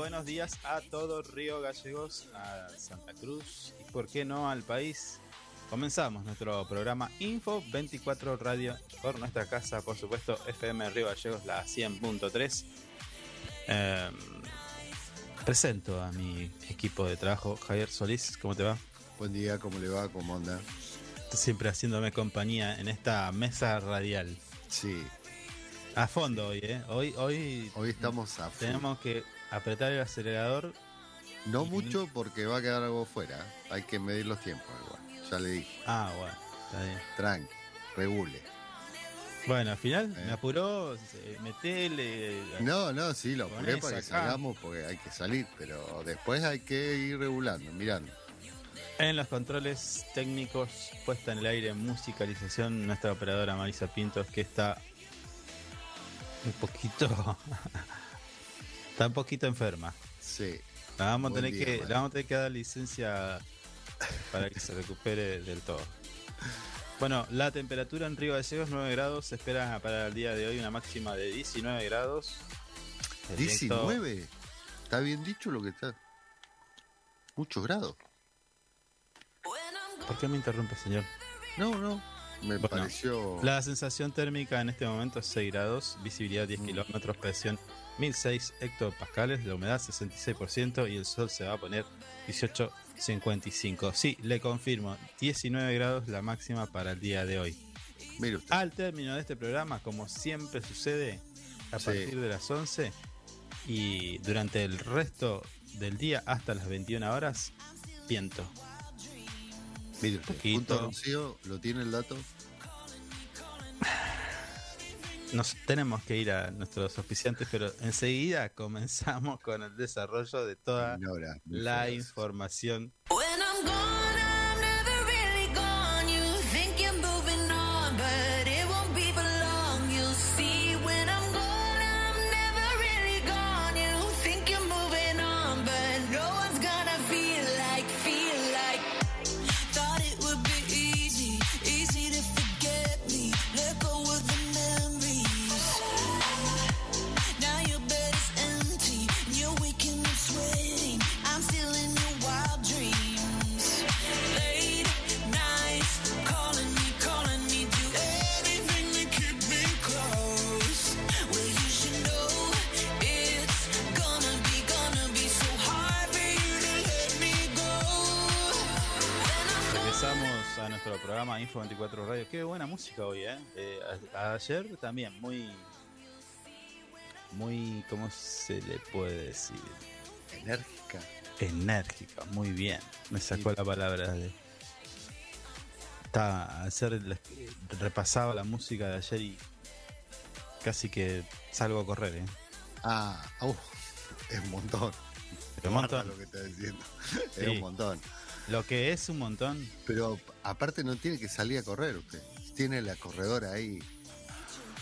36 minutos. Buenos días a todo Río Gallegos, a Santa Cruz y, por qué no, al país. Comenzamos nuestro programa Info 24 Radio por nuestra casa, por supuesto, FM Río Gallegos, la 100.3. Em, presento a mi equipo de trabajo, Javier Solís. ¿Cómo te va? Buen día, ¿cómo le va? ¿Cómo anda? Siempre haciéndome compañía en esta mesa radial. Sí. A fondo hoy, ¿eh? Hoy, hoy, hoy estamos a Tenemos que apretar el acelerador. No mucho porque va a quedar algo fuera. Hay que medir los tiempos igual. Ya le dije. Ah, bueno, está bien. Tranqui, regule. Bueno, al final me eh. apuró, metele. No, no, sí, lo apuré para que salgamos porque hay que salir, pero después hay que ir regulando, mirando. En los controles técnicos, puesta en el aire, musicalización, nuestra operadora Marisa Pintos, que está un poquito. está un poquito enferma. Sí. vamos, a tener que, vamos a tener que dar licencia para que se recupere del todo. Bueno, la temperatura en Río Gallegos 9 grados, se espera para el día de hoy una máxima de 19 grados. ¿19? ¿Está bien dicho lo que está? Muchos grados. ¿Por qué me interrumpe, señor? No, no. Me pareció. La sensación térmica en este momento es 6 grados, visibilidad 10 mm. kilómetros, presión 1006 hectopascales, la humedad 66% y el sol se va a poner 18 55. Sí, le confirmo, 19 grados la máxima para el día de hoy. Al término de este programa, como siempre sucede, a partir de las 11 y durante el resto del día hasta las 21 horas, viento. Mire usted, ¿lo tiene el dato? Nos tenemos que ir a nuestros auspiciantes, pero enseguida comenzamos con el desarrollo de toda la información. Programa Info 24 Radio. Qué buena música hoy, ¿eh? eh ayer también, muy. Muy. ¿Cómo se le puede decir? Enérgica. Enérgica, muy bien. Me sacó la palabra de. Estaba. Ayer repasaba la música de ayer y. Casi que salgo a correr, ¿eh? Ah, es un montón. un montón. Lo que está diciendo. Es un montón. Lo que es un montón. Pero aparte no tiene que salir a correr usted. Tiene la corredora ahí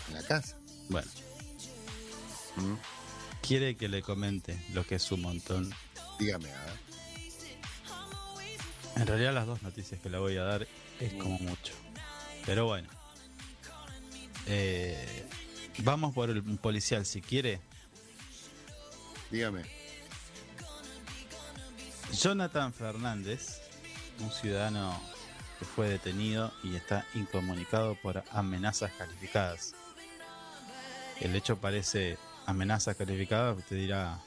en la casa. Bueno. ¿Mm? Quiere que le comente lo que es un montón. Dígame, a ver. En realidad las dos noticias que le voy a dar es como mm. mucho. Pero bueno. Eh, vamos por el policial si quiere. Dígame. Jonathan Fernández, un ciudadano que fue detenido y está incomunicado por amenazas calificadas. El hecho parece amenazas calificadas, usted dirá,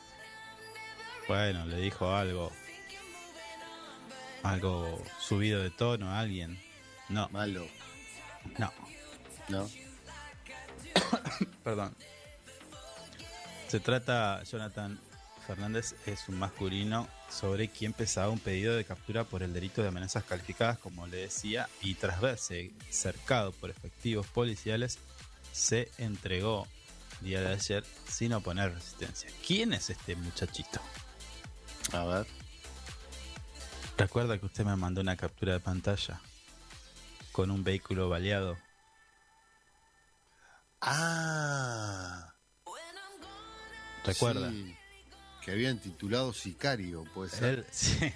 bueno, le dijo algo, algo subido de tono a alguien. No. Malo. No. No. Perdón. Se trata, Jonathan Fernández es un masculino sobre quien pesaba un pedido de captura por el delito de amenazas calificadas, como le decía, y tras verse cercado por efectivos policiales, se entregó día de ayer sin oponer resistencia. ¿Quién es este muchachito? A ver. Recuerda que usted me mandó una captura de pantalla con un vehículo baleado. Ah. ¿Recuerda? Que habían titulado Sicario, puede ser. sí.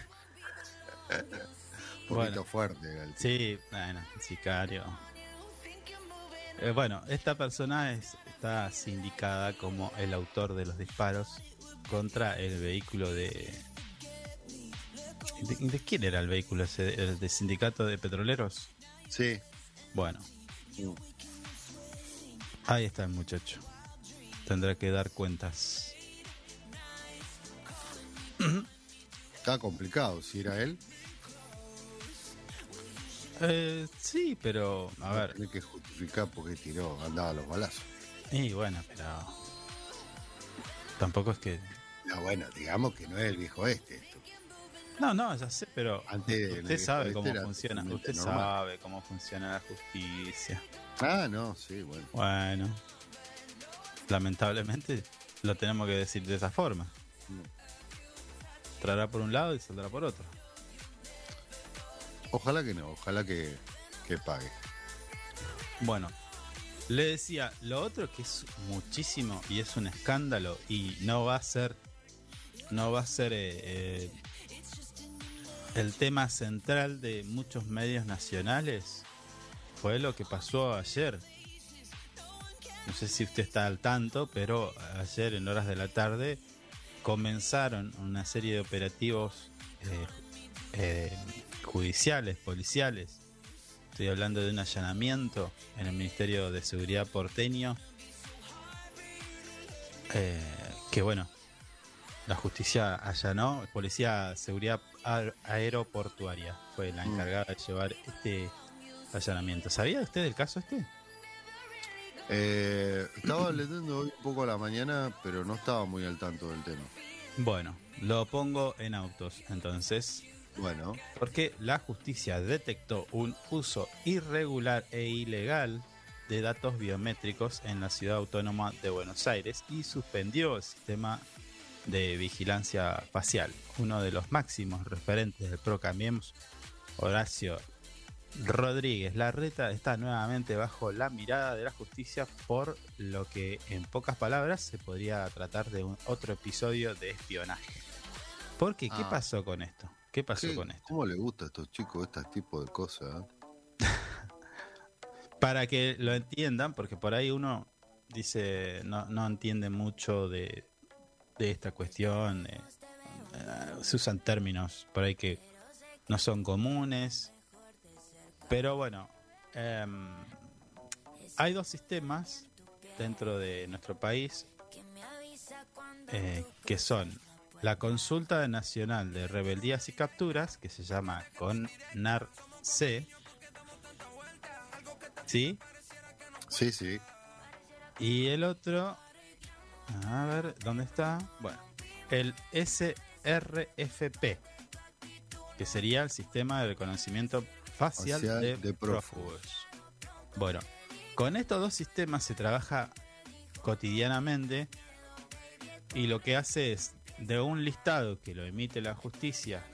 Un poquito fuerte. El sí, bueno, Sicario. Eh, bueno, esta persona es, está sindicada como el autor de los disparos contra el vehículo de. ¿De, de quién era el vehículo ese? ¿El de sindicato de petroleros? Sí. Bueno, ahí está el muchacho. Tendrá que dar cuentas. Está complicado, si era él, Eh, sí, pero. A ver. tiene que justificar por qué tiró, andaba los balazos. Y bueno, pero. Tampoco es que. No, bueno, digamos que no es el viejo este. Esto. No, no, ya sé, pero. Antes, usted sabe cómo este era funciona. Usted normal. sabe cómo funciona la justicia. Ah, no, sí, bueno. Bueno. Lamentablemente lo tenemos que decir de esa forma. Mm. Traerá por un lado y saldrá por otro. Ojalá que no, ojalá que, que pague. Bueno, le decía, lo otro que es muchísimo y es un escándalo y no va a ser, no va a ser eh, eh, el tema central de muchos medios nacionales, fue lo que pasó ayer. No sé si usted está al tanto, pero ayer en horas de la tarde comenzaron una serie de operativos eh, eh, judiciales, policiales, Estoy hablando de un allanamiento en el Ministerio de Seguridad porteño. eh, que bueno, la justicia allanó, Policía Seguridad Aer- Aeroportuaria fue la Mm. encargada de llevar este allanamiento. ¿Sabía usted del caso este? Eh, estaba leyendo hoy un poco a la mañana, pero no estaba muy al tanto del tema. Bueno, lo pongo en autos entonces. Bueno, Porque la justicia detectó un uso irregular e ilegal de datos biométricos en la ciudad autónoma de Buenos Aires y suspendió el sistema de vigilancia facial. Uno de los máximos referentes del Procambiemos, Horacio Rodríguez Larreta, está nuevamente bajo la mirada de la justicia por lo que en pocas palabras se podría tratar de un otro episodio de espionaje. Porque, ¿qué Ah. pasó con esto? ¿Qué pasó ¿qué- con esto? ¿cómo le gusta a estos chicos este tipo de cosas? Para que lo entiendan, porque por ahí uno dice, no, no entiende mucho de, de esta cuestión. eh, eh, se usan términos por ahí que no son comunes. Pero bueno, em, hay dos sistemas dentro de nuestro país eh, que son la consulta nacional de rebeldías y capturas, que se llama CONAR-C, ¿sí? Sí, sí. Y el otro, a ver, ¿dónde está? Bueno, el SRFP, que sería el sistema de reconocimiento facial, Facial de, de prófugos. Bueno, con estos dos sistemas se trabaja cotidianamente y lo que hace es, de un listado que lo emite la justicia,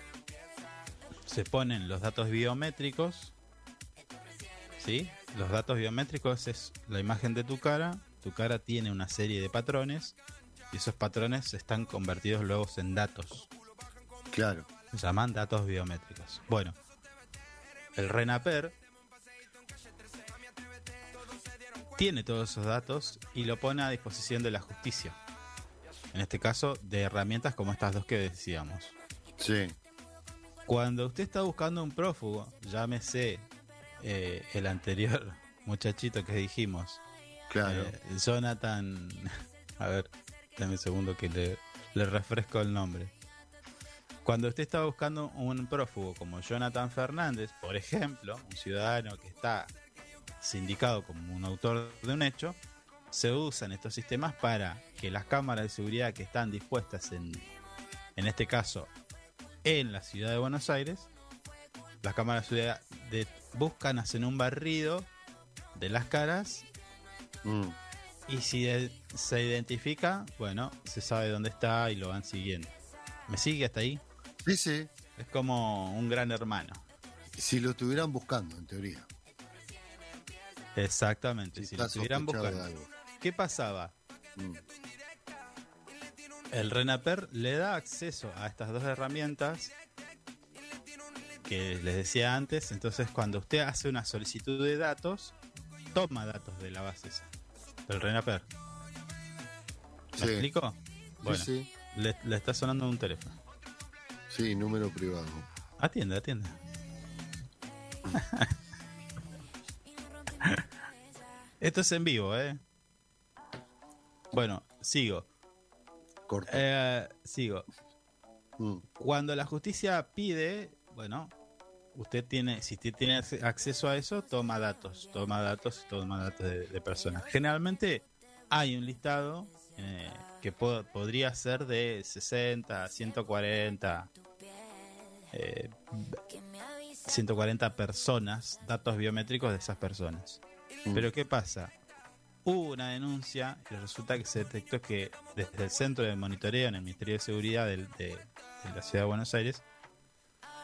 se ponen los datos biométricos, ¿sí? Los datos biométricos es la imagen de tu cara, tu cara tiene una serie de patrones y esos patrones están convertidos luego en datos, Claro. se llaman datos biométricos. Bueno, el RENAPER tiene todos esos datos y lo pone a disposición de la justicia. En este caso, de herramientas como estas dos que decíamos. Sí. Cuando usted está buscando un prófugo, llámese eh, el anterior muchachito que dijimos, Claro. eh, Jonathan. A ver, dame un segundo que le, le refresco el nombre. Cuando usted está buscando un prófugo como Jonathan Fernández, por ejemplo, un ciudadano que está sindicado como un autor de un hecho, se usan estos sistemas para que las cámaras de seguridad que están dispuestas en, en este caso, en la ciudad de Buenos Aires, las cámaras de seguridad de- buscan, hacen un barrido de las caras Mm. y si de- se identifica, bueno, se sabe dónde está y lo van siguiendo. ¿Me sigue hasta ahí? Sí, sí. Es como un gran hermano. Si lo estuvieran buscando, en teoría. Exactamente. Si, Si lo estuvieran buscando. algo. ¿Qué pasaba? Mm. El RENAPER le da acceso a estas dos herramientas que les decía antes. Entonces, cuando usted hace una solicitud de datos, toma datos de la base esa, del RENAPER. ¿Me Sí. explico? Bueno, Sí, sí. Le, le está sonando un teléfono. Sí, número privado. Atiende, atiende. Esto es en vivo, ¿eh? Bueno, sigo. Corto. Eh, sigo. Mm. Cuando la justicia pide, bueno, usted tiene, si usted tiene acce- acceso a eso, toma datos, toma datos, toma datos de, de personas. Generalmente hay un listado eh, que po- podría ser de 60, 140, eh, 140 personas, datos biométricos de esas personas. Mm. Pero ¿qué pasa? Hubo una denuncia y resulta que se detectó que desde el centro de monitoreo en el Ministerio de Seguridad de, de la Ciudad de Buenos Aires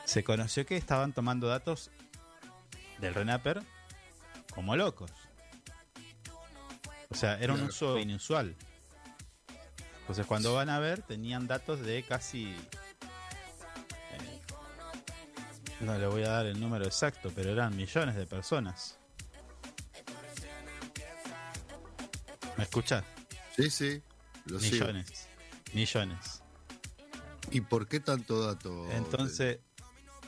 se conoció que estaban tomando datos del RENAPER como locos. O sea, era un uso inusual. Entonces cuando van a ver tenían datos de casi... eh, no le voy a dar el número exacto, pero eran millones de personas. ¿Me escuchas? Sí, sí. Lo sigo. Millones. Millones. ¿Y por qué tanto dato? Entonces,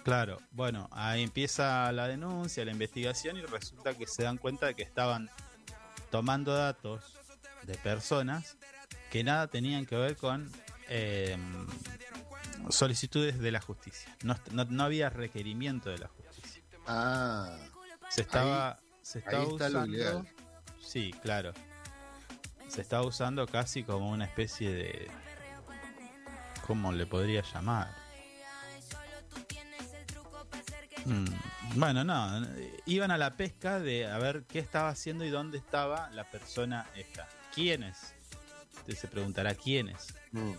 claro, bueno, ahí empieza la denuncia, la investigación y resulta que se dan cuenta de que estaban tomando datos de personas que nada tenían que ver con eh, solicitudes de la justicia. No, no- no había requerimiento de la justicia. Ah, Se estaba, se estaba ahí está lo usando. Sí, claro. Se estaba usando casi como una especie de. ¿Cómo le podría llamar? Mm, Bueno, no. Iban a la pesca de a ver qué estaba haciendo y dónde estaba la persona esta. ¿Quiénes? Usted se preguntará quiénes. mm,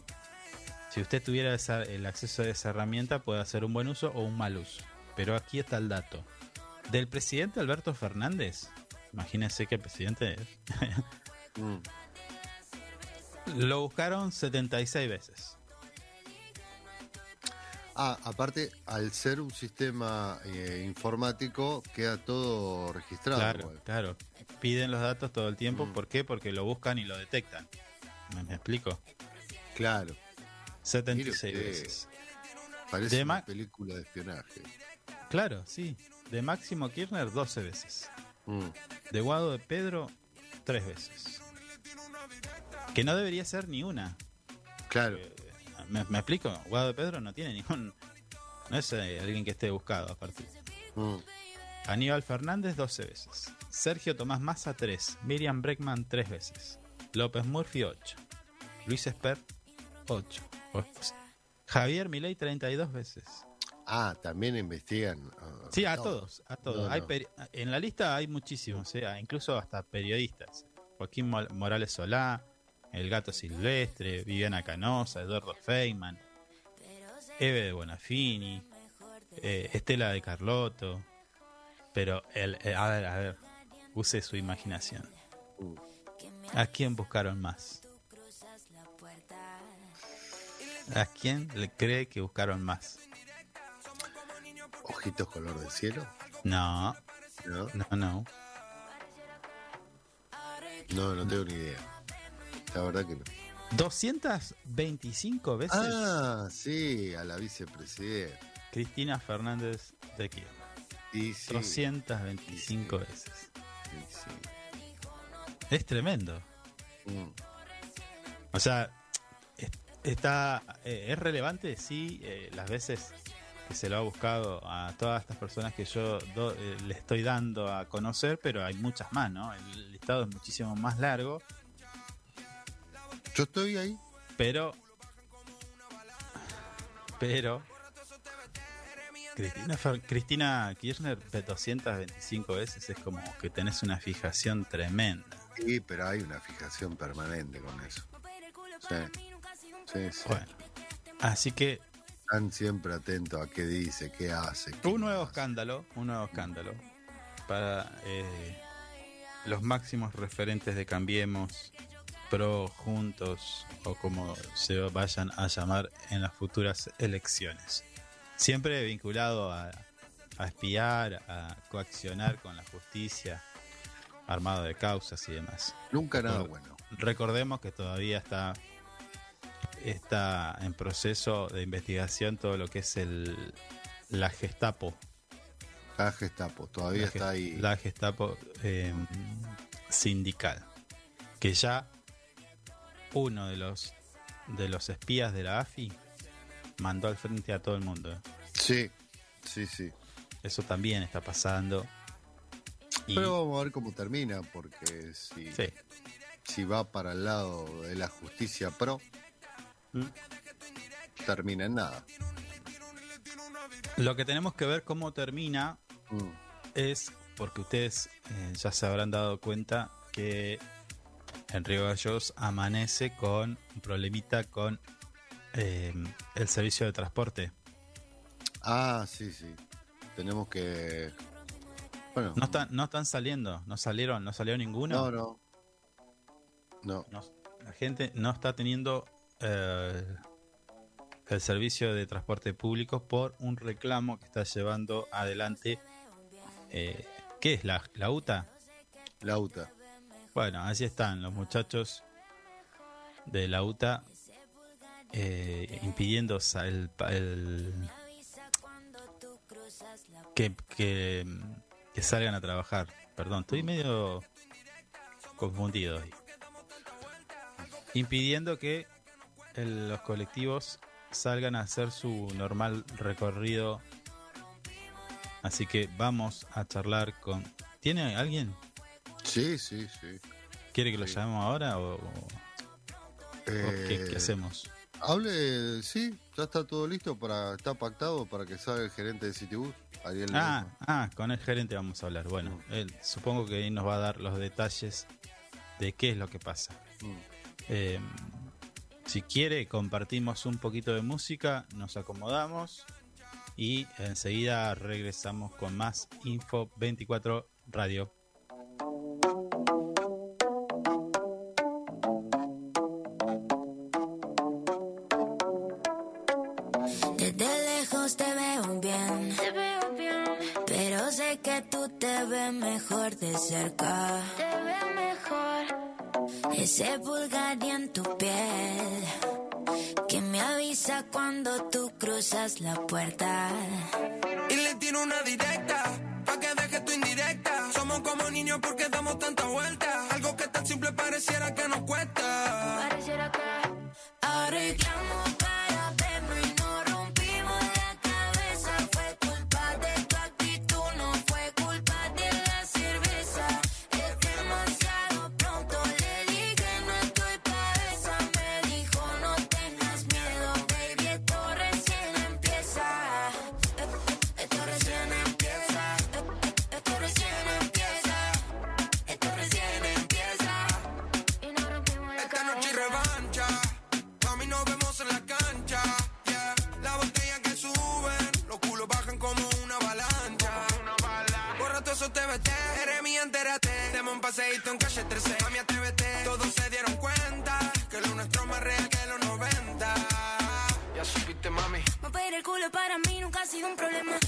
Si usted tuviera esa- el acceso a esa herramienta, puede hacer un buen uso o un mal uso. Pero aquí está el dato. Del presidente Alberto Fernández, imagínense que el presidente mm. lo buscaron 76 veces. Ah, aparte, al ser un sistema eh, informático, queda todo registrado. Claro, igual. claro. Piden los datos todo el tiempo. Mm. ¿Por qué? Porque lo buscan y lo detectan. ¿Me, me explico? Claro. 76 Mire veces. Parece De una película de espionaje. Claro, sí. De Máximo Kirchner 12 veces. Mm, De Guado de Pedro 3 veces. Que no debería ser ni una. Claro. Eh, ¿Me, me explico? Guado de Pedro no tiene ningún. No es eh, alguien que esté buscado aparte. Mm, Aníbal Fernández 12 veces. Sergio Tomás Massa 3. Miriam Breckman 3 veces. López Murphy 8. Luis Esper 8. Javier Milei 32 veces. Ah, también investigan. ah, Sí, a no. todos, a todos. No, Hay no. en la lista hay muchísimos, eh, incluso hasta periodistas. Joaquín Mo- Morales Solá, El Gato Silvestre, Viviana Canosa, Eduardo Feynman, Eve de Bonafini, eh, Estela de Carlotto. Pero, el, eh, a ver, a ver, use su imaginación. ¿A quién buscaron más? ¿A quién le cree que buscaron más? Ojitos color del cielo. No, No, no, no. no, no tengo ni idea. La verdad que no. 225 veces Ah, sí, a la vicepresidenta. Cristina Fernández de Kirchner. Y sí, 225 Sí. veces. sí, sí. Es tremendo. Mm, O sea, es- está eh, es relevante, sí, eh, las veces que se lo ha buscado a todas estas personas que yo do- eh, le estoy dando a conocer, pero hay muchas más, ¿no? El listado es muchísimo más largo, Yo estoy ahí. pero... Pero... Cristina, Cristina Kirchner de 225 veces es como que tenés una fijación tremenda. Sí, pero hay una fijación permanente con eso. Sí, sí, sí. Bueno, así que Están siempre atentos a qué dice, qué hace. qué un nuevo hace. escándalo, un nuevo escándalo para eh, los máximos referentes de Cambiemos, Pro, Juntos o como se vayan a llamar en las futuras elecciones. Siempre vinculado a, a espiar, a coaccionar con la justicia, armado de causas y demás. Nunca nada bueno. Recordemos que todavía está está en proceso de investigación todo lo que es el la Gestapo. La Gestapo, todavía la está ahí. La Gestapo eh, sindical. Que ya uno de los de los espías de la AFI mandó al frente a todo el mundo. ¿eh? Sí, sí, sí. Eso también está pasando. Y, Pero vamos a ver cómo termina, porque si, sí, si va para el lado de la justicia pro, ¿Mm? termina en nada. Lo que tenemos que ver cómo termina Mm. es porque ustedes eh, ya se habrán dado cuenta que en Río Gallos amanece con un problemita con eh, el servicio de transporte. Ah, sí, sí. Tenemos que. Bueno, No están, no están saliendo, no salieron, no salió ninguno. no, no. No. No, la gente no está teniendo eh, el servicio de transporte público por un reclamo que está llevando adelante. eh, ¿Qué es la, la UTA? La UTA. Bueno, así están los muchachos de la UTA eh, impidiendo el, el- que, que, que salgan a trabajar. Perdón, estoy medio confundido hoy. Impidiendo que el- los colectivos salgan a hacer su normal recorrido. Así que vamos a charlar con... ¿Tiene alguien? Sí, sí, sí. ¿Quiere que lo llamemos ahora o, o- qué Eh, hacemos? Hable, sí, ya está todo listo para, está pactado para que salga el gerente de Citibus, Ariel Ah, Ledesma. ah, con el gerente vamos a hablar. Bueno, Mm. él supongo que ahí nos va a dar los detalles de qué es lo que pasa. Mm. Eh, si quiere, compartimos un poquito de música, nos acomodamos y enseguida regresamos con más Info 24 Radio. Cerca. te veo mejor. Ese pulgar en tu piel que me avisa cuando tú cruzas la puerta. Y le tiro una directa, pa' que deje tu indirecta. Somos como niños porque damos tanta vuelta. Algo que tan simple pareciera que nos cuesta. Pareciera que Arreglamos paseíto en calle 13. Mami, atrévete. Todos se dieron cuenta que lo nuestro es más real que los 90. Ya supiste, mami. Mover el culo para mí nunca ha sido un problema.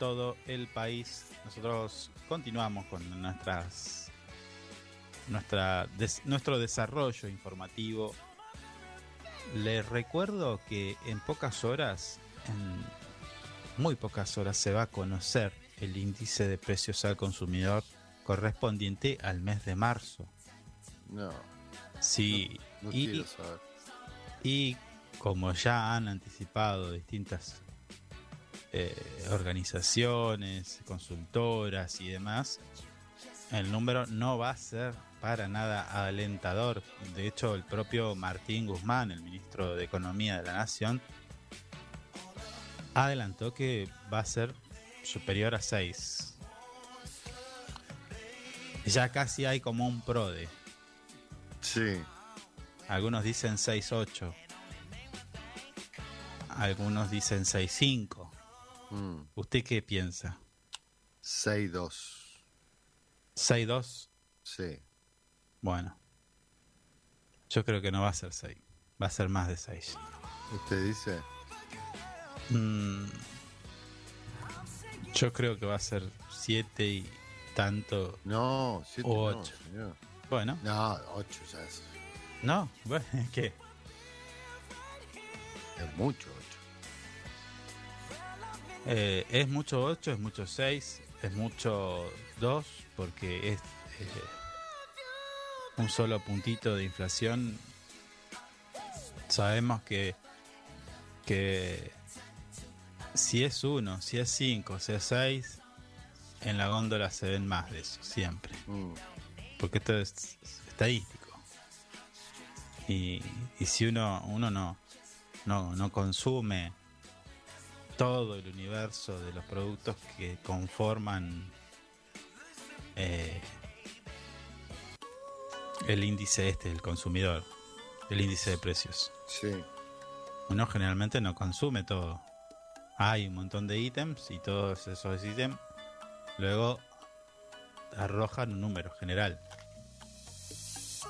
Todo el país. Nosotros continuamos con nuestras nuestra des- nuestro desarrollo informativo. Les recuerdo que en pocas horas, en muy pocas horas, se va a conocer el índice de precios al consumidor correspondiente al mes de marzo. No, Sí, no y, quiero saber. y como ya han anticipado distintas eh, organizaciones, consultoras y demás, el número no va a ser para nada alentador. De hecho, el propio Martín Guzmán, el ministro de Economía de la Nación, adelantó que va a ser superior a 6. Ya casi hay como un PRODE. Sí, Algunos dicen 6.8. Algunos dicen 6.5. mm, ¿Usted qué piensa? 6-2. ¿6.2? Sí. Bueno. Yo creo que no va a ser 6. Va a ser más de 6. Usted dice, Mm, yo creo que va a ser 7 y tanto. no, 7 O no, ocho. señor. Bueno, No, 8 ya es, no. Bueno, ¿qué? es mucho 8. Eh, es mucho 8, es mucho 6, es mucho 2, porque es eh, un solo puntito de inflación. Sabemos que, que si es 1, si es 5, si es 6, en la góndola se ven más de eso, siempre. Mm, Porque esto es estadístico. Y, y si uno, uno no, no, no consume todo el universo de los productos que conforman eh, el índice este del consumidor, el índice de precios. sí, Uno generalmente no consume todo. Hay un montón de ítems y todos esos ítems luego arrojan un número general.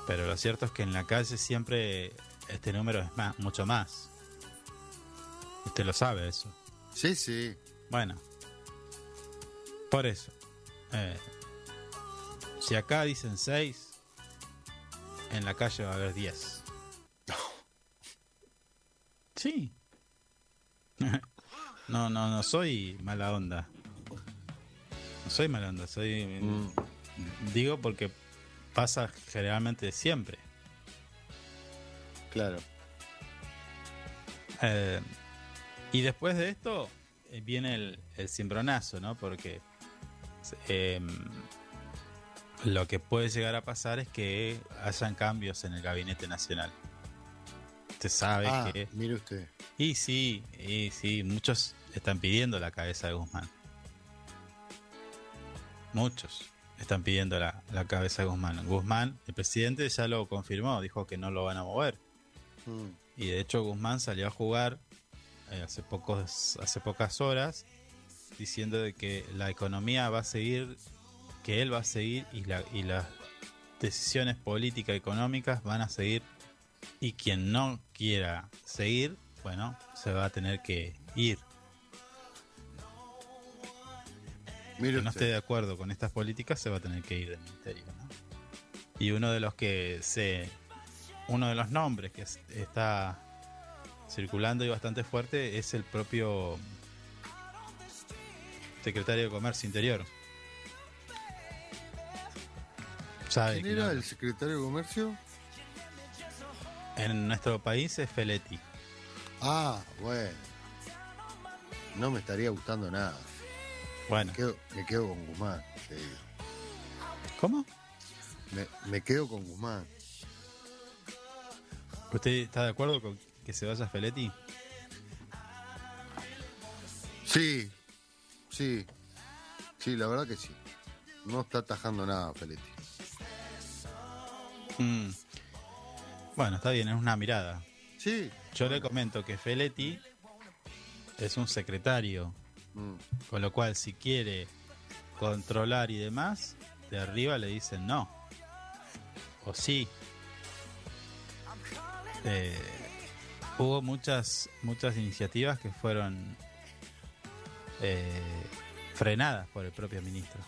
Pero lo cierto es que en la calle siempre este número es más, mucho más. Usted lo sabe eso. Sí, sí. Bueno, por eso. eh, si acá dicen 6, en la calle va a haber 10. Sí. No, no, no soy mala onda. No soy mala onda, soy. Mm, Digo porque pasa generalmente siempre. claro. Eh, y después de esto eh, viene el, el cimbronazo, ¿no? Porque eh, lo que puede llegar a pasar es que hayan cambios en el gabinete nacional. Usted sabe Ah, que... mire usted. Y sí, y sí, muchos están pidiendo la cabeza de Guzmán. Muchos están pidiendo la, la cabeza de Guzmán. Guzmán, el presidente ya lo confirmó, dijo que no lo van a mover. Mm, Y de hecho Guzmán salió a jugar eh, hace, pocos, hace pocas horas diciendo de que la economía va a seguir, que él va a seguir y, la, y las decisiones políticas económicas van a seguir y quien no quiera seguir, bueno, se va a tener que ir. Mire que no esté de acuerdo con estas políticas se va a tener que ir del ministerio. ¿no? Y uno de los que se. Uno de los nombres que es- está circulando y bastante fuerte es el propio secretario de Comercio Interior. ¿Sabe ¿Quién era el secretario de Comercio? En nuestro país es Feletti. Ah, bueno. No me estaría gustando nada. Bueno, Me quedo, me quedo con Guzmán. te digo. ¿cómo? Me, me quedo con Guzmán. ¿Usted está de acuerdo con que se vaya Feletti? Sí, sí. Sí, la verdad que sí. No está atajando nada, Feletti. Mm. Bueno, está bien, es una mirada. Sí. Yo le comento que Feletti es un secretario, Mm, con lo cual si quiere controlar y demás, de arriba le dicen no. O sí. Eh, hubo muchas, muchas iniciativas que fueron eh, frenadas por el propio ministro.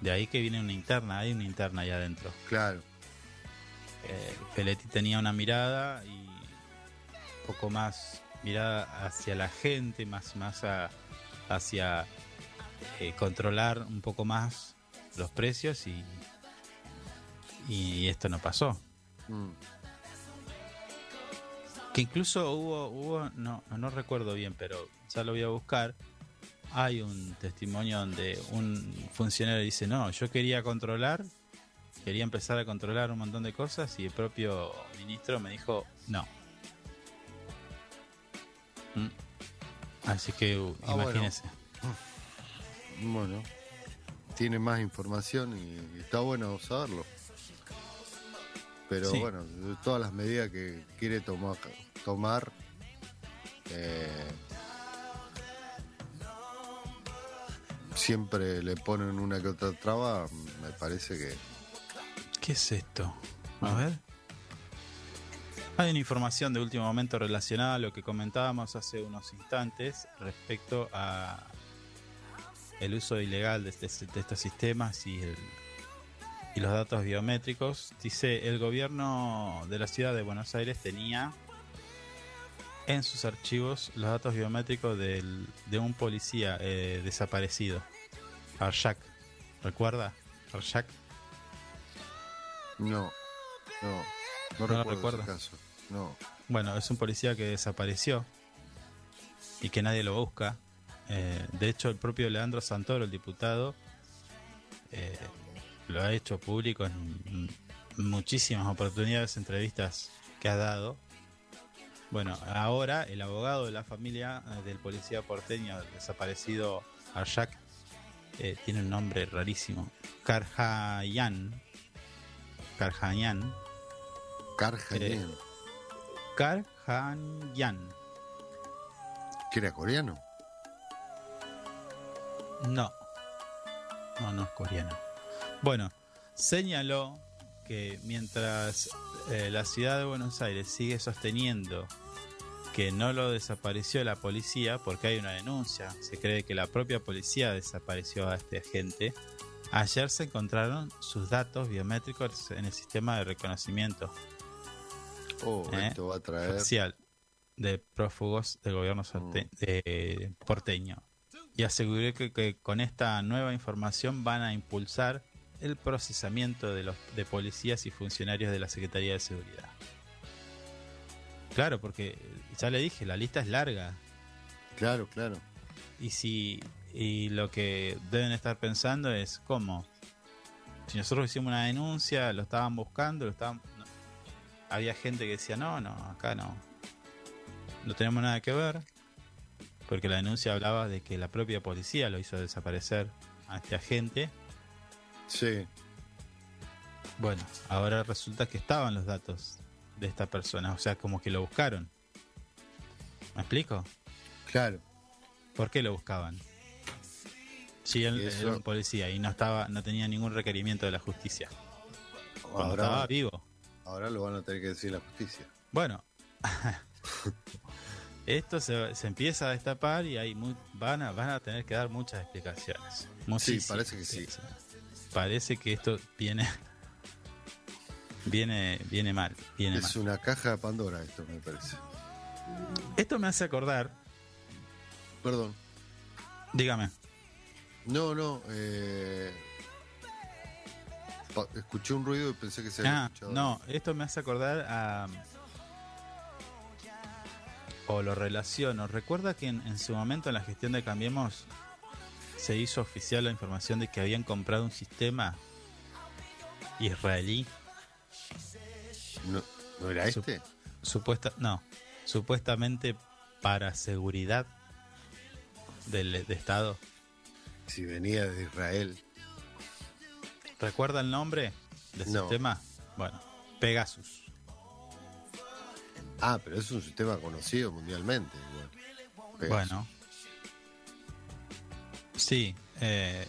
De ahí que viene una interna, hay una interna ahí adentro. Claro. Eh, Peletti tenía una mirada y un poco más mirada hacia la gente, más, más a- hacia eh, controlar un poco más los precios y, y esto no pasó. Mm. Que incluso hubo, hubo no, no recuerdo bien, pero ya lo voy a buscar. Hay un testimonio donde un funcionario dice, no, yo quería controlar, quería empezar a controlar un montón de cosas y el propio ministro me dijo, no. Mm. Así que uh, Ah, bueno. imagínese. Bueno, tiene más información y está bueno saberlo. Pero Sí. bueno, todas las medidas que quiere tomar, tomar eh, siempre le ponen una que otra traba, me parece que... ¿Qué es esto? A ver. Hay una información de último momento relacionada a lo que comentábamos hace unos instantes respecto a el uso ilegal de, este- de estos sistemas y, el- y los datos biométricos. Dice, el gobierno de la ciudad de Buenos Aires tenía en sus archivos los datos biométricos del- de un policía eh, desaparecido, Arshak. ¿Recuerda? Arshak. No, no, no, ¿No recuerdo recuerda? ese caso. No, Bueno, es un policía que desapareció y que nadie lo busca. Eh, de hecho, el propio Leandro Santoro, el diputado, eh, lo ha hecho público en muchísimas oportunidades, entrevistas que ha dado. Bueno, ahora el abogado de la familia eh, del policía porteño desaparecido Arshak eh, tiene un nombre rarísimo. Karhayan. Karhayan. Karjanien, Karhanyan. que era coreano. No. No, no es coreano. Bueno, señaló que mientras eh, la ciudad de Buenos Aires sigue sosteniendo que no lo desapareció la policía, porque hay una denuncia, se cree que la propia policía desapareció a este agente, ayer se encontraron sus datos biométricos en el sistema de reconocimiento Oh, Eh, esto va a traer... oficial de prófugos del gobierno de porteño. Y aseguré que, que con esta nueva información van a impulsar el procesamiento de los de policías y funcionarios de la Secretaría de Seguridad. Claro, porque ya le dije, la lista es larga. Claro, claro. Y si y lo que deben estar pensando es cómo si nosotros hicimos una denuncia, lo estaban buscando, lo estaban no. había gente que decía, "No, no, acá no. No tenemos nada que ver." Porque la denuncia hablaba de que la propia policía lo hizo desaparecer a este agente. Sí, Bueno, ahora resulta que estaban los datos de esta persona, o sea, como que lo buscaron. ¿Me explico? claro. ¿Por qué lo buscaban? Si él Y eso- era un policía y no estaba, no tenía ningún requerimiento de la justicia. Cuando Ahora, estaba vivo. ahora lo van a tener que decir la justicia. Bueno, esto se, se empieza a destapar y hay van, a, van a tener que dar muchas explicaciones. Muchísimas parece que sí. Parece que esto viene, viene, viene mal, viene Es mal. una caja de Pandora esto, me parece. Esto me hace acordar, Perdón. dígame, No, no. Eh... Escuché un ruido y pensé que se había Ah, escuchado. no, esto me hace acordar a. O lo relaciono. Recuerda que en, en su momento en la gestión de Cambiemos se hizo oficial la información de que habían comprado un sistema israelí. ¿No, ¿no era este? Supuesta, no, supuestamente para seguridad del de Estado. Si venía de Israel. ¿Recuerda el nombre del No. sistema? Bueno, Pegasus. Ah, pero es un sistema conocido mundialmente. igual. Bueno. Sí. eh,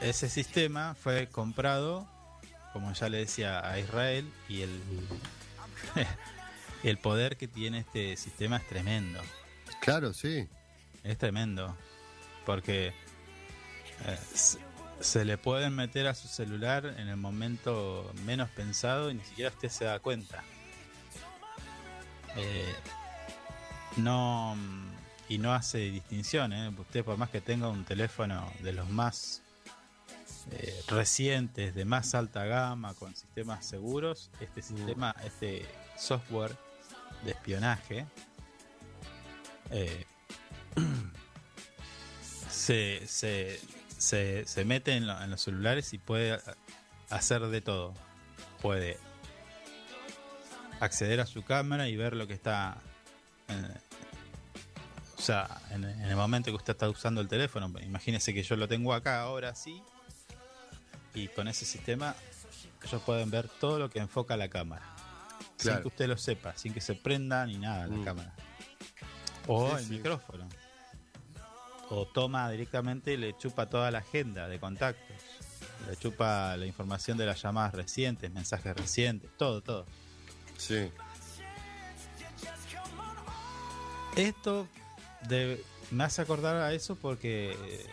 ese sistema fue comprado, como ya le decía, a Israel y el, el poder que tiene este sistema es tremendo. Claro, sí. Es tremendo. porque eh, se, le pueden meter a su celular en el momento menos pensado y ni siquiera usted se da cuenta. Eh, no mm, y no hace distinción, ¿eh? usted por más que tenga un teléfono de los más eh, recientes, de más alta gama, con sistemas seguros, este sistema, este software de espionaje eh, se, se, se, se mete en, lo- en los celulares y puede hacer de todo. Puede acceder a su cámara y ver lo que está. O sea, en, en el momento que usted está usando el teléfono, imagínese que yo lo tengo acá ahora sí. Y con ese sistema, ellos pueden ver todo lo que enfoca la cámara. Sin Claro. que usted lo sepa, sin que se prenda ni nada la Mm. cámara. O Sí, el sí. micrófono. O toma directamente y le chupa toda la agenda de contactos. Le chupa la información de las llamadas recientes, mensajes recientes, todo, todo. Sí. Esto de- me hace acordar a eso porque eh,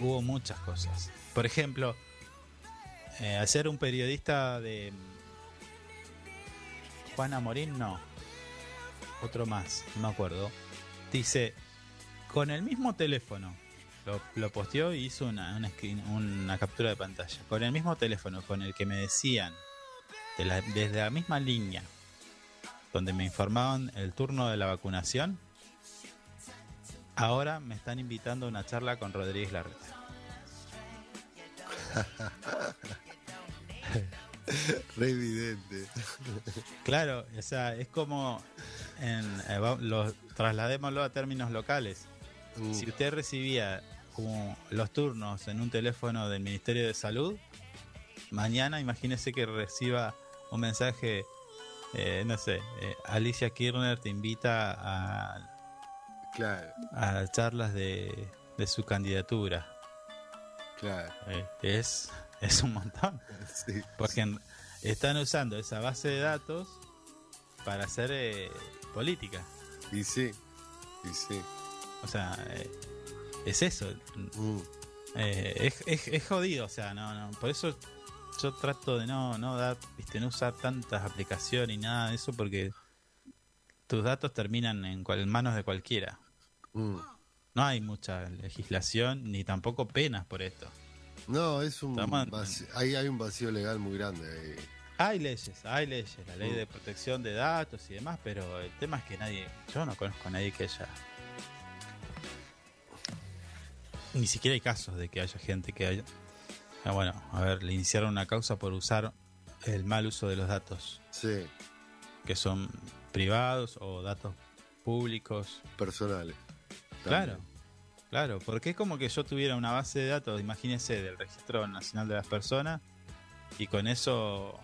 hubo muchas cosas. Por ejemplo, eh, hacer un periodista de Juana Morín, no. Otro más, no me acuerdo. Dice, con el mismo teléfono, lo, lo posteó y hizo una, una, screen- una captura de pantalla. Con el mismo teléfono con el que me decían, desde la misma línea, donde me informaban el turno de la vacunación, ahora me están invitando a una charla con Rodríguez Larreta. Re evidente. Claro, o sea, es como en, eh, va- lo- trasladémoslo a términos locales. Mm, Si usted recibía como los turnos en un teléfono del Ministerio de Salud, mañana imagínese que reciba un mensaje, eh, no sé, eh, Alicia Kirchner te invita a, Claro, a charlas de, de su candidatura. claro. Eh, es, es un montón. Sí. Porque están usando esa base de datos para hacer eh, política. Y sí. Y sí. O sea, eh, es eso. Mm, Eh, es, es- es jodido, o sea, no, no. Por eso yo trato de no, no dar, viste, no usar tantas aplicaciones y nada de eso porque tus datos terminan en, cual- en manos de cualquiera. Mm. No hay mucha legislación ni tampoco penas por esto. No, es un vacío, hay, hay un vacío legal muy grande ahí. Hay leyes, hay leyes, la ley Mm. de protección de datos y demás, pero el tema es que nadie, yo no conozco a nadie que haya... Ni siquiera hay casos de que haya gente que haya... Ah, bueno, a ver, le iniciaron una causa por usar el mal uso de los datos, Sí, que son privados o datos públicos. personales. Claro, claro, porque es como que yo tuviera una base de datos, imagínense, del Registro Nacional de las Personas y con eso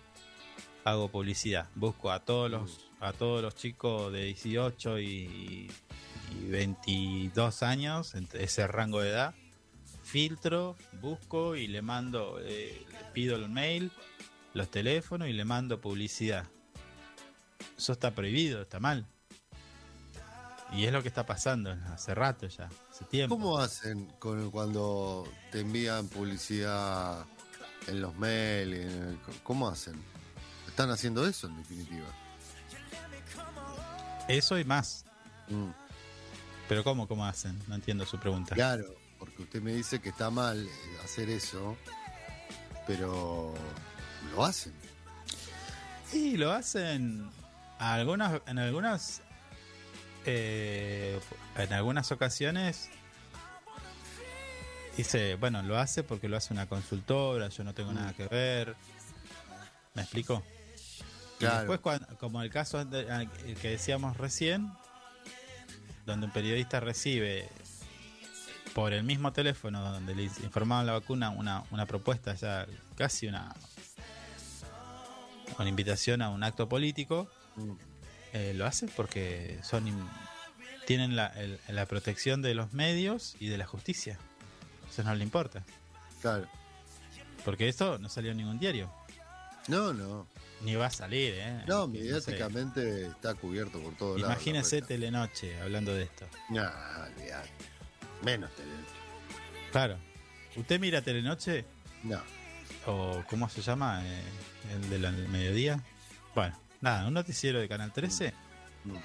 hago publicidad. Busco a todos los a todos los chicos de 18 y, y 22 años, entre ese rango de edad, filtro, busco y le mando, eh, le pido el mail, los teléfonos y le mando publicidad. Eso está prohibido, está mal. Y es lo que está pasando hace rato ya, hace tiempo. ¿Cómo hacen con, cuando te envían publicidad en los mails? en- ¿Cómo hacen? Están haciendo eso en definitiva. Eso y más. Mm, Pero ¿cómo, cómo hacen? No entiendo su pregunta. Claro, porque usted me dice que está mal eh, hacer eso, pero lo hacen. Y lo hacen algunas, en algunas eh, en algunas ocasiones dice, bueno, lo hace porque lo hace una consultora, yo no tengo Mm. nada que ver. ¿Me explico? Y Claro. después, cuan- como el caso que decíamos recién, donde un periodista recibe por el mismo teléfono donde le informaban la vacuna una, una propuesta ya casi una una invitación a un acto político Mm, eh, lo hace porque son tienen la, el- la protección de los medios y de la justicia eso no le importa Claro. porque esto no salió en ningún diario No, no. ni va a salir ¿eh? No, sé. mediáticamente está cubierto por todos lados. la imagínese. Telenoche hablando de esto Nah, olvidate. Menos Telenoche. Claro. ¿Usted mira Telenoche? No. ¿O cómo se llama? Eh, el del mediodía. Bueno, nada, un noticiero de Canal 13. Mm.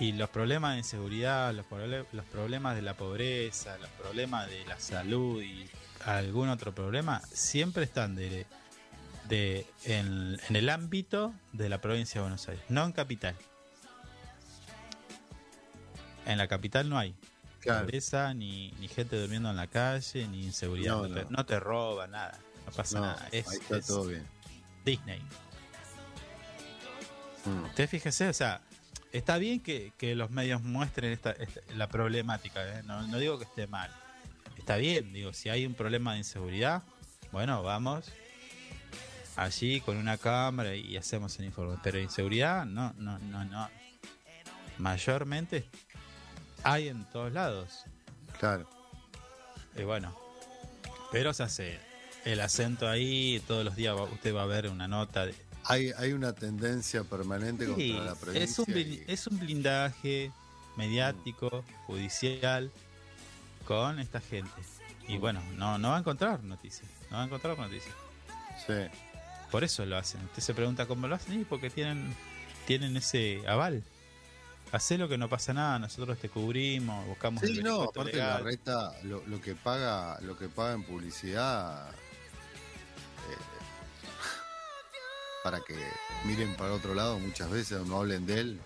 Y los problemas de inseguridad, los, proble- los problemas de la pobreza, los problemas de la salud y algún otro problema, siempre están de, de en, en el ámbito de la provincia de Buenos Aires, no en capital. En la capital no hay Claro. pobreza, ni, ni gente durmiendo en la calle, ni inseguridad. No, No, te, no. te roba nada, no pasa nada. Es, ahí está es todo bien. Disney. Mm. Usted fíjese, o sea, está bien que, que los medios muestren esta, esta- la problemática, ¿eh? no, no digo que esté mal. Está bien, digo, si hay un problema de inseguridad, bueno, vamos allí con una cámara y hacemos el informe. Pero inseguridad, no, no, no, no. Mayormente hay en todos lados. Claro. Y bueno, pero se hace el acento ahí, todos los días va- usted va a ver una nota de, Hay, hay una tendencia permanente Sí, contra la provincia. es, un y- es un blindaje mediático, judicial, con esta gente. Y bueno, no, no va a encontrar noticias. No va a encontrar noticias. sí. Por eso lo hacen. Usted se pregunta cómo lo hacen y porque tienen, tienen ese aval. Hacé lo que no pasa nada, nosotros te cubrimos, buscamos Sí, el no, aparte la reta, lo, lo que paga, lo que paga en publicidad eh, para que miren para otro lado muchas veces o no hablen de él.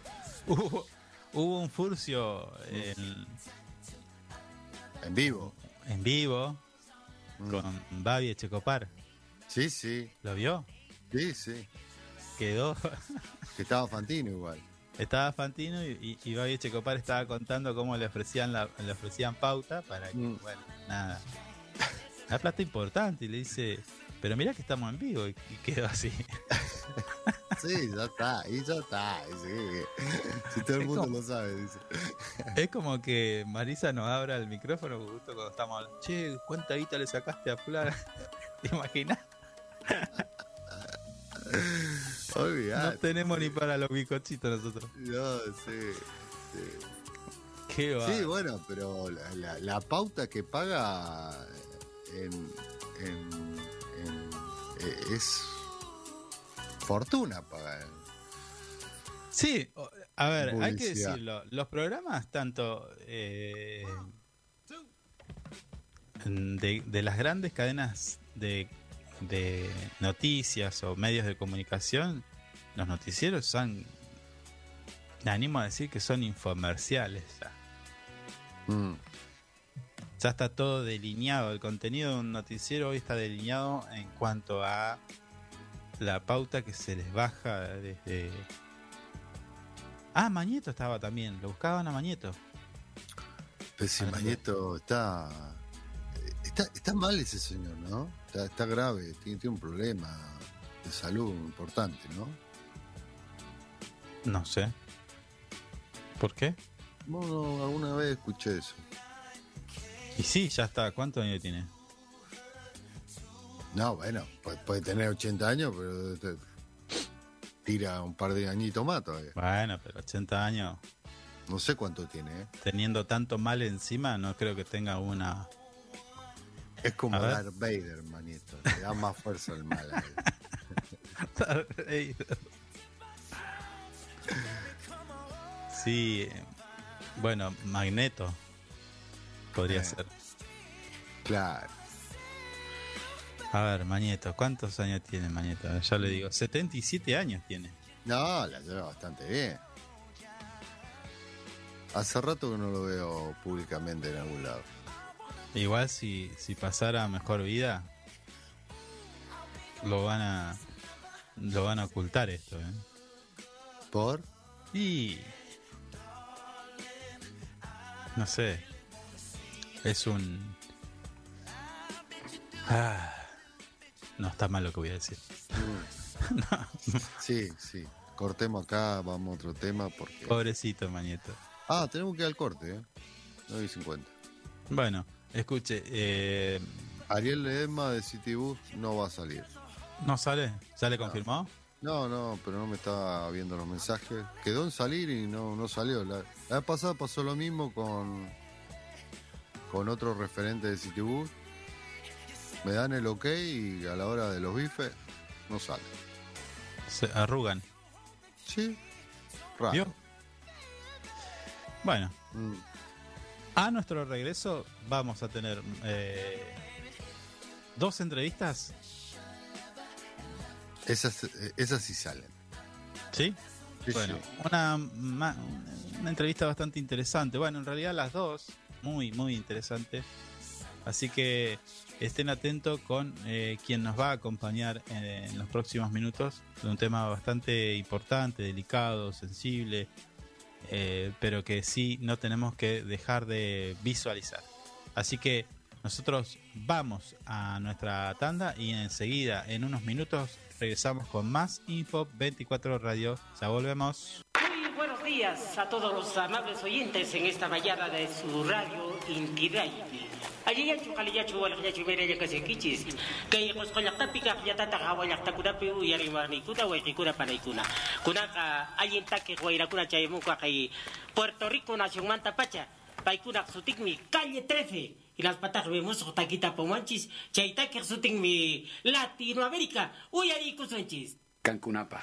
Hubo, hubo un furcio en, En vivo. en vivo Mm. con Babi Echecopar. Sí, sí, ¿Lo vio? sí, sí. Quedó Que estaba Fantino igual. Estaba Fantino y, y, y Babi Checopar estaba contando cómo le ofrecían la, le ofrecían pauta para que, Mm. bueno, nada. La plata importante y le dice, pero mira que estamos en vivo y, y quedó así. Sí, ya está, y ya está. sí. Si todo el Es mundo como- lo sabe, dice. es como que Marisa nos abra el micrófono justo cuando estamos hablando. Che, ¿cuánta guita le sacaste a Flara? ¿Te imaginas? No tenemos ni para los bicochitos nosotros. No, sí, sí. Qué va. Sí, bueno, pero la, la- la pauta que paga en, es fortuna pagar. Sí, a ver, hay que decirlo. Los programas, tanto eh, de, de las grandes cadenas de, de noticias o medios de comunicación, los noticieros son, me animo a decir que son infomerciales. Ya, Mm, Ya está todo delineado. El contenido de un noticiero hoy está delineado en cuanto a la pauta que se les baja desde... Ah, Mañeto estaba también, lo buscaban a Mañeto. Pero si Ah. Mañeto está, está. Está mal ese señor, ¿no? Está, está grave, tiene, tiene un problema de salud importante, ¿no? No sé. ¿Por qué? No, no, alguna vez escuché eso. Y sí, ya está. ¿Cuántos años tiene? No, bueno, puede, puede tener 80 años, pero te- tira un par de añitos más todavía. Bueno, pero 80 años, No sé cuánto tiene, ¿eh? teniendo tanto mal encima, no creo que tenga una... Es como. Darth Vader, manito. Le da más fuerza al mal a él. sí, eh, bueno, Magneto podría Eh. ser. Claro. A ver, Magneto, ¿cuántos años tiene ver, Ya le digo, 77 años tiene. No, la lleva bastante bien. Hace rato que no lo veo públicamente en algún lado. Igual si, si pasara mejor vida, lo van a lo van a ocultar esto, ¿eh? ¿Por? Y no sé, es un ah, no está mal lo que voy a decir. Sí, sí. Cortemos acá, vamos a otro tema porque... Pobrecito Mañeto. Ah, tenemos que ir al corte, ¿eh? 9 y 50. Bueno, escuche, eh, Ariel Ledesma de Citybus no va a salir. no sale, ¿ya le confirmó? No, no, pero no me estaba viendo los mensajes. Quedó en salir y no, no salió. La, la vez pasada pasó lo mismo con con otro referente de Citibus, me dan el ok y a la hora de los bifes no sale. Se arrugan. Sí, raro. ¿Vio? Bueno, Mm, a nuestro regreso vamos a tener eh, dos entrevistas, Esas, esas sí salen. ¿sí? Sí, Bueno, sí. una, una entrevista bastante interesante. Bueno, en realidad las dos, muy, muy interesante. Así que estén atentos con eh, quien nos va a acompañar en, en los próximos minutos. un tema bastante importante, delicado, sensible, eh, pero que sí no tenemos que dejar de visualizar. Así que nosotros vamos a nuestra tanda y enseguida, en unos minutos, regresamos con más Info 24 Radio. Ya volvemos. Días a todos los amables oyentes en esta mañana de su radio Intidaiti. Allí ya chukaliyachu walakyachu mereya kasekichis. Kay kuskolaktapica yatata kawalaktakunapi uyarimanikuna waikikuna panaikuna. Kunaka alguien taque guairakuna chayemuka kay Puerto Rico nación manta pacha. Paikuna sutikmi calle 13. Y las patas vemos taquita pomanchis. Chaitaque sutikmi Latinoamérica. Uyarikusunchis. Cancunapa.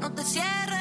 No te cierres.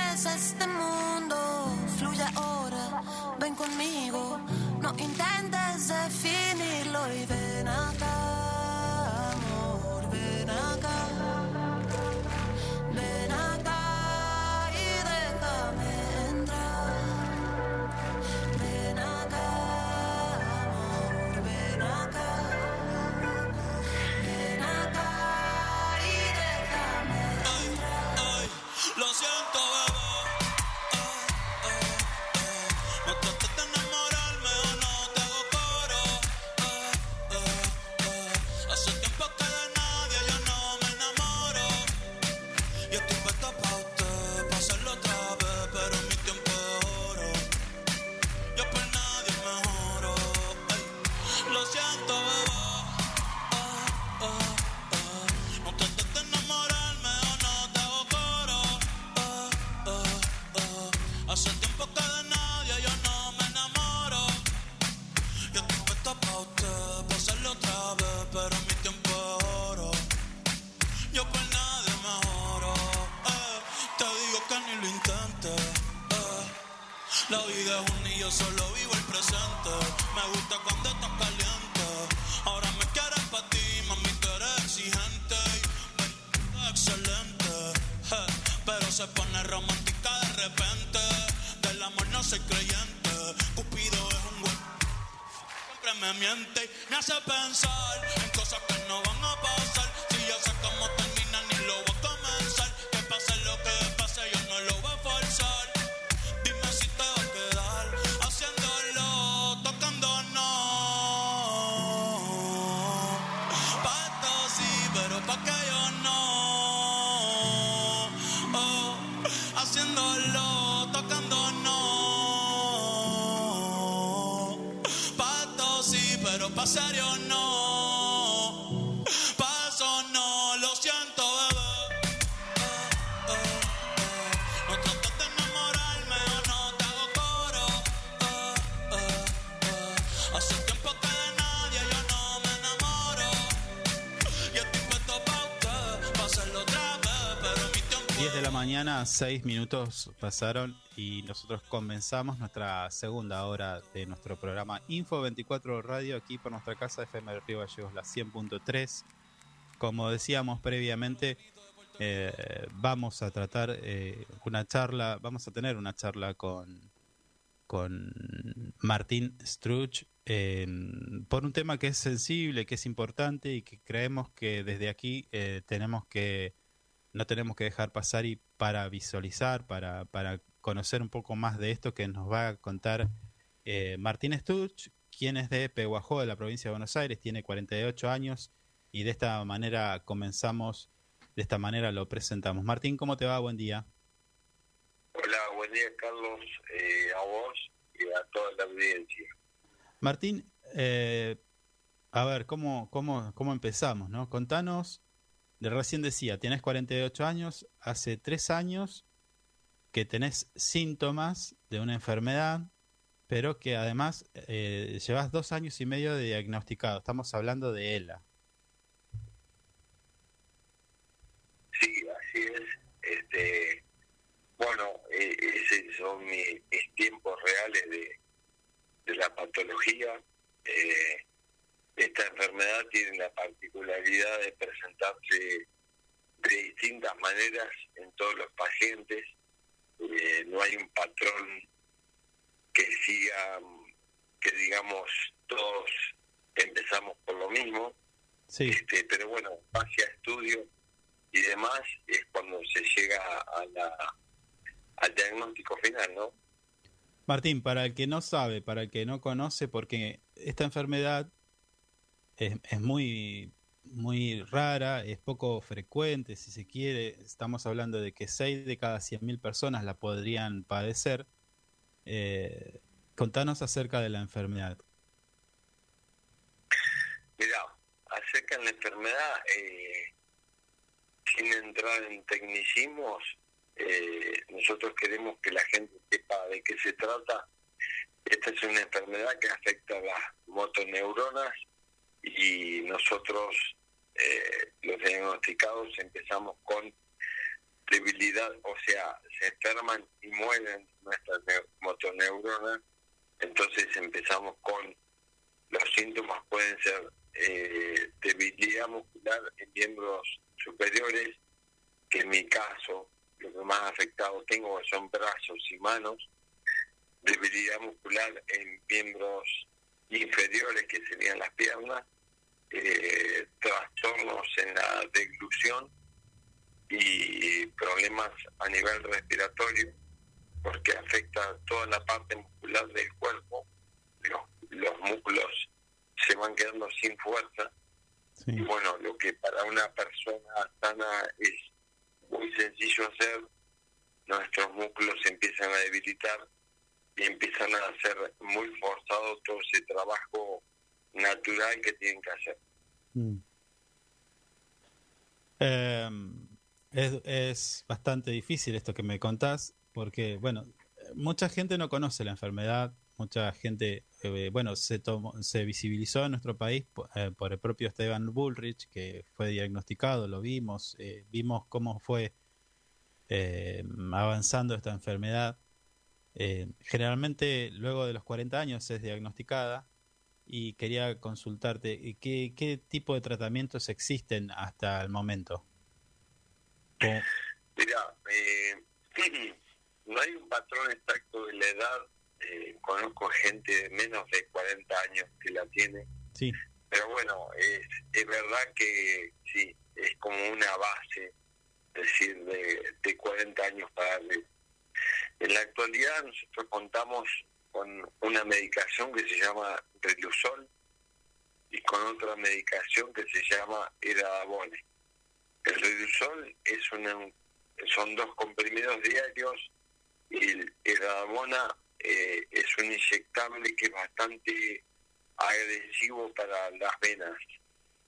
10 de la mañana, 6 minutos pasaron y nosotros comenzamos nuestra segunda hora de nuestro programa Info 24 Radio aquí por nuestra casa FM de Río Gallegos, la 100.3. Como decíamos previamente, eh, vamos a tratar eh, una charla, vamos a tener una charla con, con Martín Struch por un tema que es sensible, que es importante y que creemos que desde aquí eh, tenemos que no tenemos que dejar pasar y para visualizar, para, para conocer un poco más de esto que nos va a contar eh, Martín Stuch, quien es de Peguajó, de la provincia de Buenos Aires, tiene 48 años y de esta manera comenzamos, de esta manera lo presentamos. Martín, ¿cómo te va? Buen día. Hola, buen día Carlos, eh, a vos y a toda la audiencia. Martín, eh, a ver, ¿cómo, cómo, ¿cómo empezamos? ¿no? Contanos, de recién decía, tenés 48 años, hace tres años que tenés síntomas de una enfermedad, pero que además eh, llevas dos años y medio de diagnosticado. Estamos hablando de ELA. Sí, así es. Este, bueno, eh, esos son mi- mis tiempos reales de, de la patología. Eh, esta enfermedad tiene la particularidad de presentarse de distintas maneras en todos los pacientes. Eh, no hay un patrón que siga, que digamos, todos empezamos por lo mismo. Sí, Este, pero bueno, hacia estudio y demás es cuando se llega a la, al diagnóstico final, ¿no? Martín, para el que no sabe, para el que no conoce, porque esta enfermedad es, es muy, muy rara, es poco frecuente, si se quiere. Estamos hablando de que 6 de cada 100.000 personas la podrían padecer. Eh, contanos acerca de la enfermedad. Mira, acerca de la enfermedad, eh, sin entrar en tecnicismos, eh, nosotros queremos que la gente sepa de qué se trata. Esta es una enfermedad que afecta a las motoneuronas y nosotros, eh, los diagnosticados, empezamos con debilidad, o sea, se enferman y mueren nuestras neu- motoneuronas. Entonces empezamos con los síntomas pueden ser eh, debilidad muscular en miembros superiores, que en mi caso lo que más afectado tengo son brazos y manos, debilidad muscular en miembros inferiores, que serían las piernas, eh, trastornos en la deglución y problemas a nivel respiratorio, porque afecta toda la parte muscular del cuerpo, los, los músculos se van quedando sin fuerza Sí. y bueno, lo que para una persona sana es muy sencillo hacer, nuestros músculos se empiezan a debilitar y empiezan a hacer muy forzado todo ese trabajo natural que tienen que hacer. Mm. Eh, es, es bastante difícil esto que me contás, porque, bueno, mucha gente no conoce la enfermedad, mucha gente, eh, bueno, se, tomó, se visibilizó en nuestro país po- eh, por el propio Esteban Bullrich, que fue diagnosticado, lo vimos, eh, vimos cómo fue avanzando esta enfermedad. Eh, generalmente, luego de los 40 años es diagnosticada y quería consultarte qué, qué tipo de tratamientos existen hasta el momento. Mira, eh, no hay un patrón exacto de la edad. eh, conozco gente de menos de 40 años que la tiene. sí, Pero bueno, es, es verdad que sí, es como una base, es decir, de, de 40 años para arriba. En la actualidad nosotros contamos con una medicación que se llama Relusol y con otra medicación que se llama Eradabone. El Relusol es una, son dos comprimidos diarios y el Eradabona eh, es un inyectable que es bastante agresivo para las venas.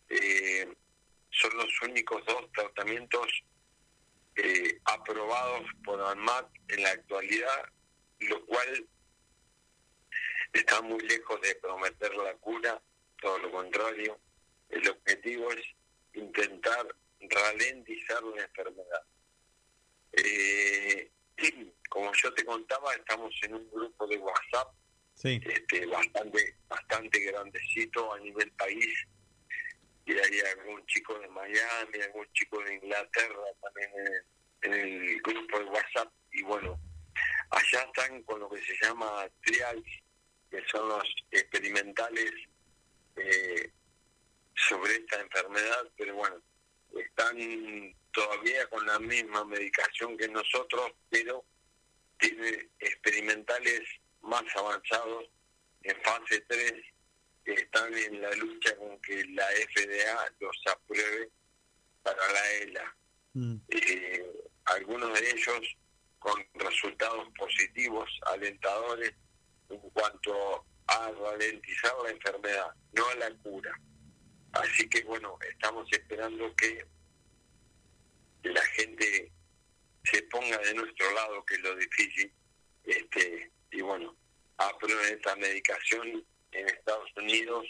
Eh, son los únicos dos tratamientos eh, aprobados por ANMAT en la actualidad, lo cual está muy lejos de prometer la cura, todo lo contrario. El objetivo es intentar ralentizar la enfermedad. Eh, como yo te contaba, estamos en un grupo de WhatsApp sí, este, bastante bastante grandecito a nivel país y hay algún chico de Miami, algún chico de Inglaterra también en el, grupo de WhatsApp. Y bueno, allá están con lo que se llama trials, que son los experimentales eh, sobre esta enfermedad, pero bueno, están todavía con la misma medicación que nosotros, pero tiene experimentales más avanzados en fase 3 que están en la lucha con que la FDA los apruebe para la ELA. Mm, Eh, algunos de ellos con resultados positivos, alentadores, en cuanto a ralentizar la enfermedad, no a la cura. Así que bueno, estamos esperando que la gente se ponga de nuestro lado, que es lo difícil, este y bueno, aprueben esta medicación en Estados Unidos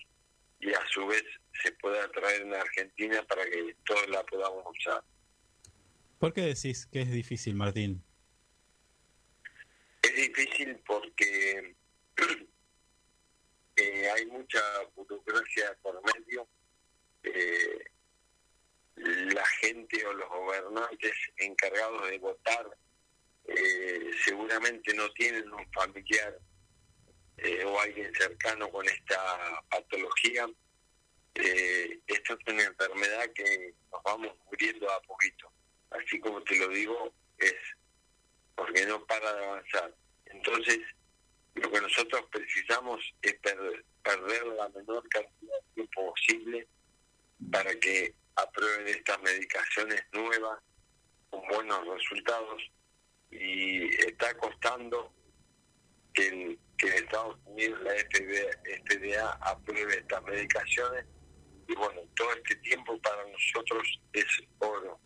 y a su vez se pueda traer en Argentina para que todos la podamos usar. ¿Por qué decís que es difícil, Martín? Es difícil porque eh, hay mucha burocracia por medio. Eh, la gente o los gobernantes encargados de votar eh, seguramente no tienen un familiar eh, o alguien cercano con esta patología. Eh, esto es una enfermedad que nos vamos muriendo a poquito. Así como te lo digo, es porque no para de avanzar. Entonces, lo que nosotros precisamos es per- perder la menor cantidad de tiempo posible para que aprueben estas medicaciones nuevas con buenos resultados y está costando que que en Estados Unidos la FDA, FDA apruebe estas medicaciones y bueno, todo este tiempo para nosotros es oro.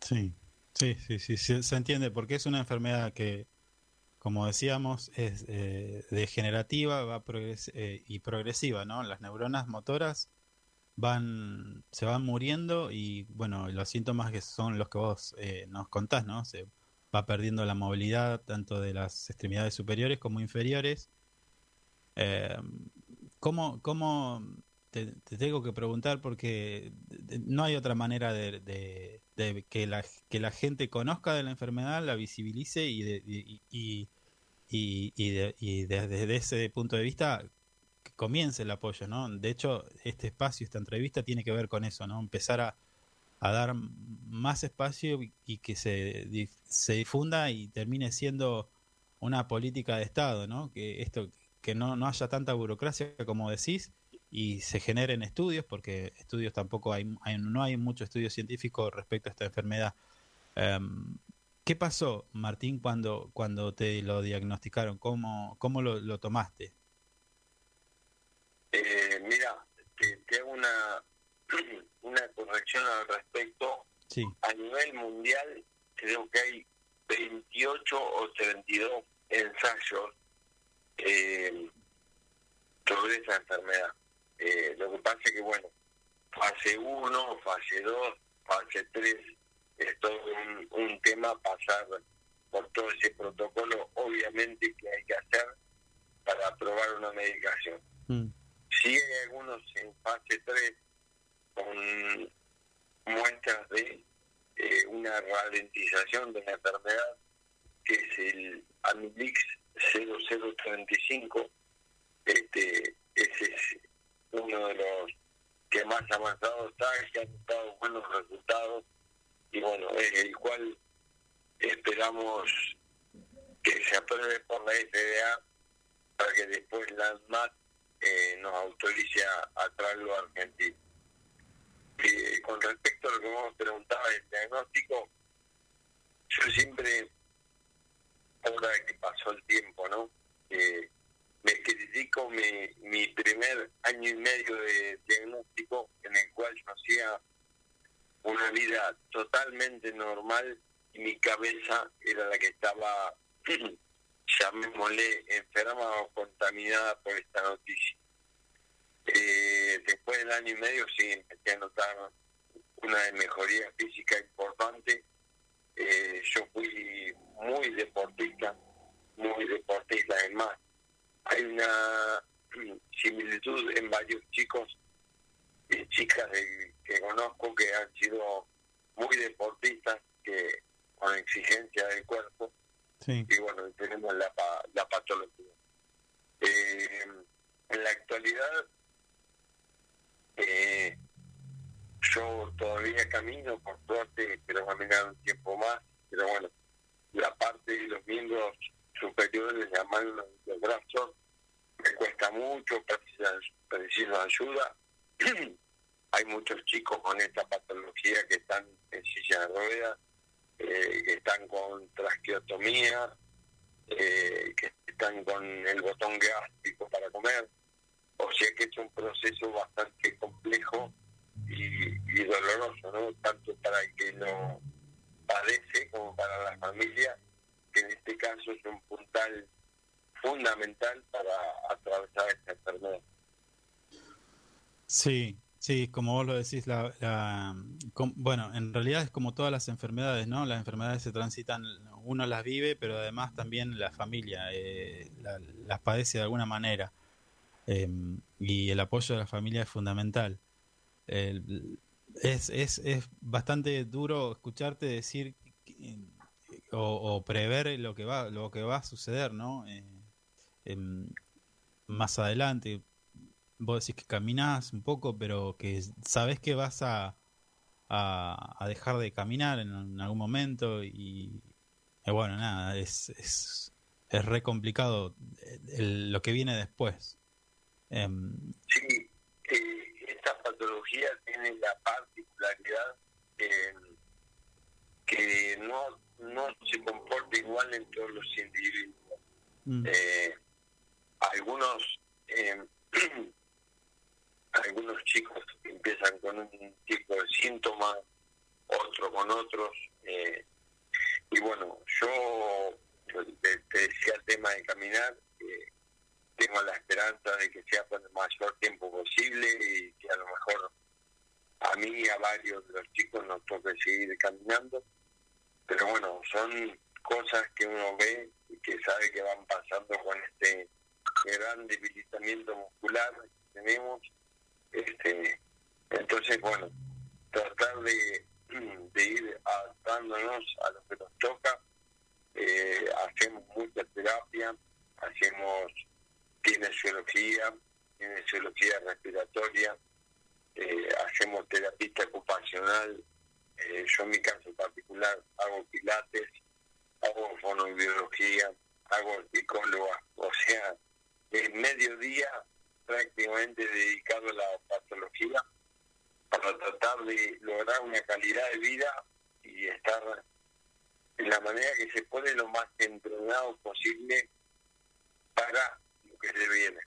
Sí, sí, sí, sí, se entiende, porque es una enfermedad que, como decíamos, es eh, degenerativa va progres- eh, y progresiva, ¿no? Las neuronas motoras van, se van muriendo y, bueno, los síntomas que son los que vos eh, nos contás, ¿no? Se va perdiendo la movilidad tanto de las extremidades superiores como inferiores. Eh, ¿cómo, cómo te, te tengo que preguntar porque no hay otra manera de, de- de que, la, que la gente conozca de la enfermedad, la visibilice y, de- y, y, y, y de- y desde ese punto de vista comience el apoyo, ¿no? De hecho, este espacio, esta entrevista tiene que ver con eso, ¿no? Empezar a, a dar más espacio y, que se, se difunda y termine siendo una política de Estado, ¿no? Que esto que no, no haya tanta burocracia como decís y se generen estudios, porque estudios tampoco hay, hay- no hay mucho estudio científico respecto a esta enfermedad. Em, ¿Qué pasó, Martín, cuando, cuando te lo diagnosticaron? ¿Cómo, cómo lo, lo tomaste? Eh, mira, te, te hago una, una corrección al respecto. Sí, A nivel mundial, creo que hay 28 o 32 ensayos eh, sobre esa enfermedad. Eh, lo que pasa es que, bueno, fase 1, fase 2, fase 3, es todo un, un tema pasar por todo ese protocolo, obviamente, que hay que hacer para aprobar una medicación. Mm, Sí hay algunos en fase 3 con muestras de eh, una ralentización de la enfermedad, que es el Amilix 0035. Este, es uno de los que más avanzado está, que han dado buenos resultados y bueno, el cual esperamos que se apruebe por la FDA para que después la ANMAT eh, nos autorice a, a traerlo a Argentina. Con respecto a lo que vos preguntabas del diagnóstico, yo siempre, ahora que pasó el tiempo, ¿no? Me critico mi, mi primer año y medio de diagnóstico en el cual yo hacía una vida totalmente normal y mi cabeza era la que estaba, llamémosle, enferma o contaminada por esta noticia. Eh, después del año y medio sí empecé a notar una mejoría física importante. Eh, yo fui muy deportista, muy deportista. Es más, hay una similitud en varios chicos y chicas de- que conozco que han sido muy deportistas, que con exigencia del cuerpo, sí, y bueno, tenemos la, la patología. Eh, en la actualidad, eh, yo todavía camino, por suerte, quiero caminar un tiempo más, pero bueno, la parte de los miembros superiores, la mano los brazos, me cuesta mucho, preciso, ayuda. Hay muchos chicos con esta patología que están en silla de ruedas, eh, que están con traqueotomía, eh, que están con el botón gástrico para comer. O sea que es un proceso bastante complejo y, doloroso, ¿no? Tanto para el que lo padece como para la familia, que en este caso es un puntal fundamental para atravesar esta enfermedad. Sí, sí, como vos lo decís, la, la- bueno, en realidad es como todas las enfermedades, ¿no? Las enfermedades se transitan, uno las vive, pero además también la familia eh, la- las padece de alguna manera. Eh, y el apoyo de la familia es fundamental. El- es, es, es bastante duro escucharte decir que- o, prever lo que va, lo que va a suceder, ¿no? Eh, em, más adelante vos decís que caminás un poco, pero que sabés que vas a, a, dejar de caminar en, algún momento y, bueno, nada, es, es, es re complicado eh, el- lo que viene después. Em, eh, esta patología tiene la particularidad eh, que no, no se comporta igual en todos los individuos. mm, Eh, algunos eh, algunos chicos empiezan con un tipo de síntomas, otro con otros. eh, y bueno, yo te, te decía el tema de caminar, eh, tengo la esperanza de que sea por el mayor tiempo posible y que a lo mejor a mí y a varios de los chicos nos toque seguir caminando. Pero bueno, son cosas que uno ve y que sabe que van pasando con este gran debilitamiento muscular que tenemos. Este, entonces, bueno, tratar de, ir adaptándonos a lo que nos toca. Eh, hacemos mucha terapia, hacemos kinesiología, kinesiología respiratoria, eh, hacemos terapia ocupacional. Eh, yo en mi caso particular hago pilates, hago fonobiología, hago psicóloga, o sea, es mediodía prácticamente dedicado a la patología para tratar de lograr una calidad de vida y estar en la manera que se puede lo más entrenado posible para que se viene.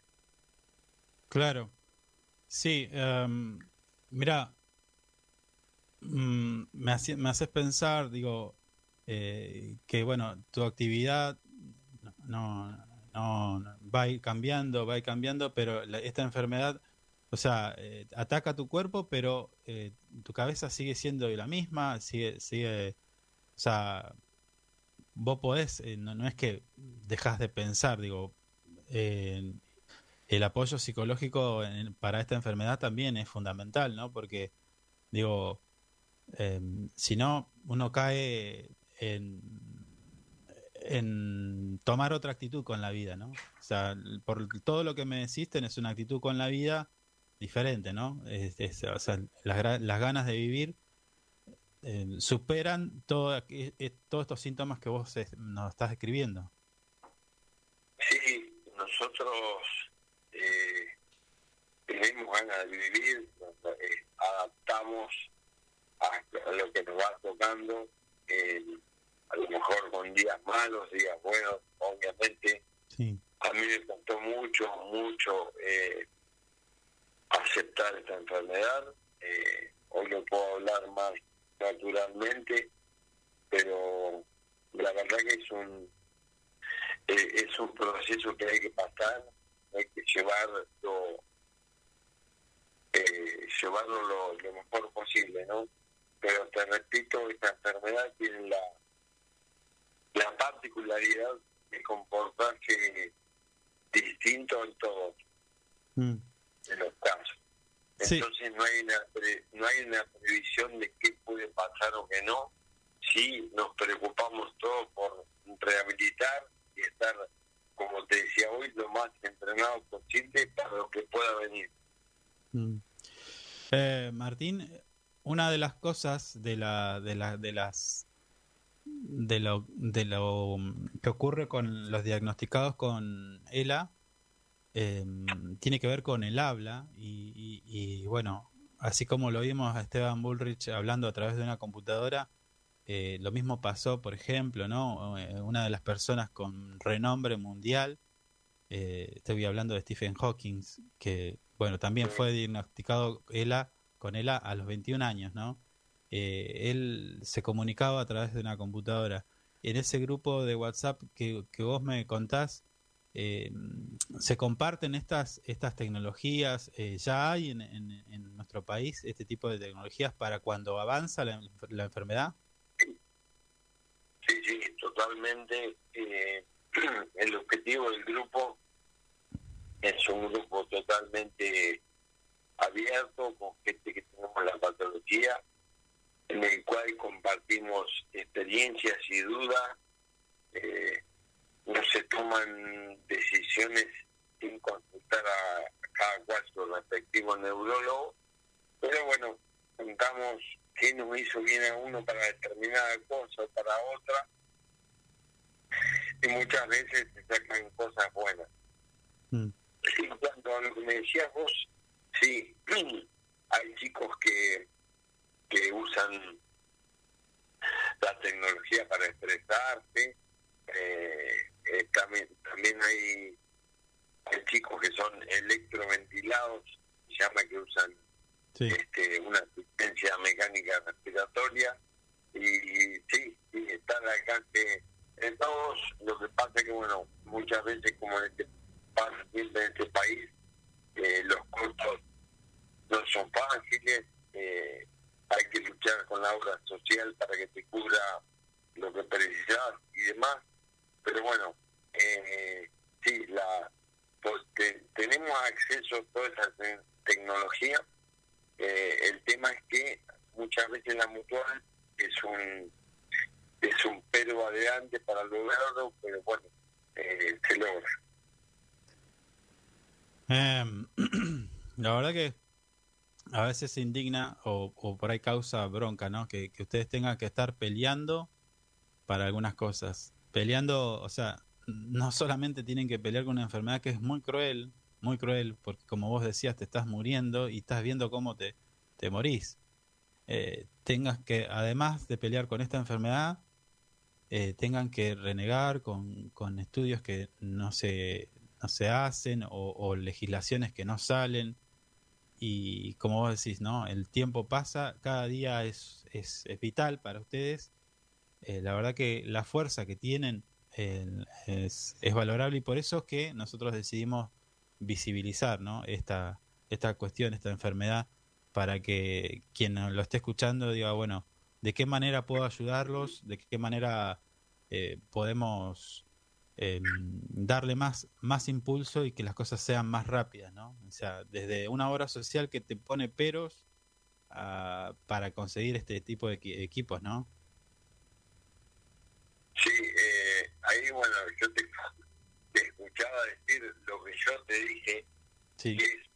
Claro. Sí, em, mira, mm, me, hace- me haces pensar, digo, eh, que bueno, tu actividad no, no, va a ir cambiando, va a ir cambiando, pero la- esta enfermedad, o sea, eh, ataca tu cuerpo, pero eh, tu cabeza sigue siendo la misma, sigue, sigue, o sea, vos podés, no, no es que dejas de pensar, digo, el apoyo psicológico en- para esta enfermedad también es fundamental, ¿no? Porque, digo, eh, si no, uno cae en, tomar otra actitud con la vida, ¿no? O sea, por todo lo que me decís, tenés una actitud con la vida diferente, ¿no? Es- es- o sea, las, las ganas de vivir eh, superan aqu- eh, todos estos síntomas que vos nos estás describiendo. Nosotros eh, tenemos ganas de vivir, eh, adaptamos a, lo que nos va tocando, eh, a lo mejor con días malos, días buenos, obviamente. Sí. A mí me costó mucho, mucho eh, aceptar esta enfermedad. Eh, hoy lo puedo hablar más naturalmente, pero la verdad que es un eh, es un proceso que hay que pasar, hay que llevarlo, eh, llevarlo lo, lo mejor posible, ¿no? Pero te repito, esta enfermedad tiene la, la particularidad de comportarse distinto en todos Mm. en los casos. Sí. Entonces no hay una pre- no hay una previsión de qué puede pasar o qué no. Sí nos preocupamos todos por rehabilitar y estar, como te decía hoy, lo más entrenado posible para lo que pueda venir. Mm. Eh, Martín, una de las cosas de la, de la, de las de lo, de lo que ocurre con los diagnosticados con ELA eh, tiene que ver con el habla y, y- y, bueno, así como lo vimos a Esteban Bullrich hablando a través de una computadora, eh, lo mismo pasó, por ejemplo, ¿no? Eh, Una de las personas con renombre mundial, eh, estoy hablando de Stephen Hawking, que bueno, también fue diagnosticado ELA, con ELA a los 21 años, ¿no? Eh, él se comunicaba a través de una computadora. En ese grupo de WhatsApp que, que vos me contás, eh, se comparten estas, estas tecnologías, eh, ya hay en, en- en nuestro país este tipo de tecnologías para cuando avanza la, la enfermedad. Sí, sí, totalmente. eh, el objetivo del grupo es un grupo totalmente abierto con gente que tenemos la patología, en el cual compartimos experiencias y dudas. eh, no se toman decisiones sin consultar a cada cual su respectivo neurólogo, pero bueno, contamos qué nos hizo bien a uno para determinada cosa o para otra, y muchas veces se sacan cosas buenas. Mm. En cuanto a lo que me decías vos, sí, hay chicos que, que usan la tecnología para expresarse, eh, eh, también, también hay, hay chicos que son electroventilados, se llama que usan Este, una asistencia mecánica respiratoria. Y sí, está al alcance de todos. Lo que pasa es que, bueno, muchas veces, como en este, en este país, eh, los costos no son fáciles, eh, hay que luchar con la obra social para que te cubra lo que precisas y demás, pero bueno, eh, sí, la, pues, te- tenemos acceso a toda esa te- tecnología, eh, el tema es que veces la mutual es un es un pero adelante para lograrlo, pero bueno, eh, se logra. Em, la verdad que a veces se indigna o, o por ahí causa bronca, ¿no? Que, que ustedes tengan que estar peleando para algunas cosas. Peleando, o sea, no solamente tienen que pelear con una enfermedad que es muy cruel, muy cruel, porque como vos decías, te estás muriendo y estás viendo cómo te, te morís. Eh, tengas que, además de pelear con esta enfermedad, eh, tengan que renegar con, con estudios que no se, no se hacen o, legislaciones que no salen. Y como vos decís, ¿no? El tiempo pasa, cada día es, es, es vital para ustedes. Eh, la verdad que la fuerza que tienen eh, es, es valorable y por eso es que nosotros decidimos visibilizar ¿no? esta, esta cuestión, esta enfermedad, para que quien lo esté escuchando diga, bueno, ¿de qué manera puedo ayudarlos? ¿De qué manera eh, podemos eh, darle más, más impulso y que las cosas sean más rápidas? ¿no? O sea, desde una obra social que te pone peros a- para conseguir este tipo de equi- equipos, ¿no? Sí, eh, ahí bueno, yo te, te escuchaba decir lo que yo te dije, Sí, que es,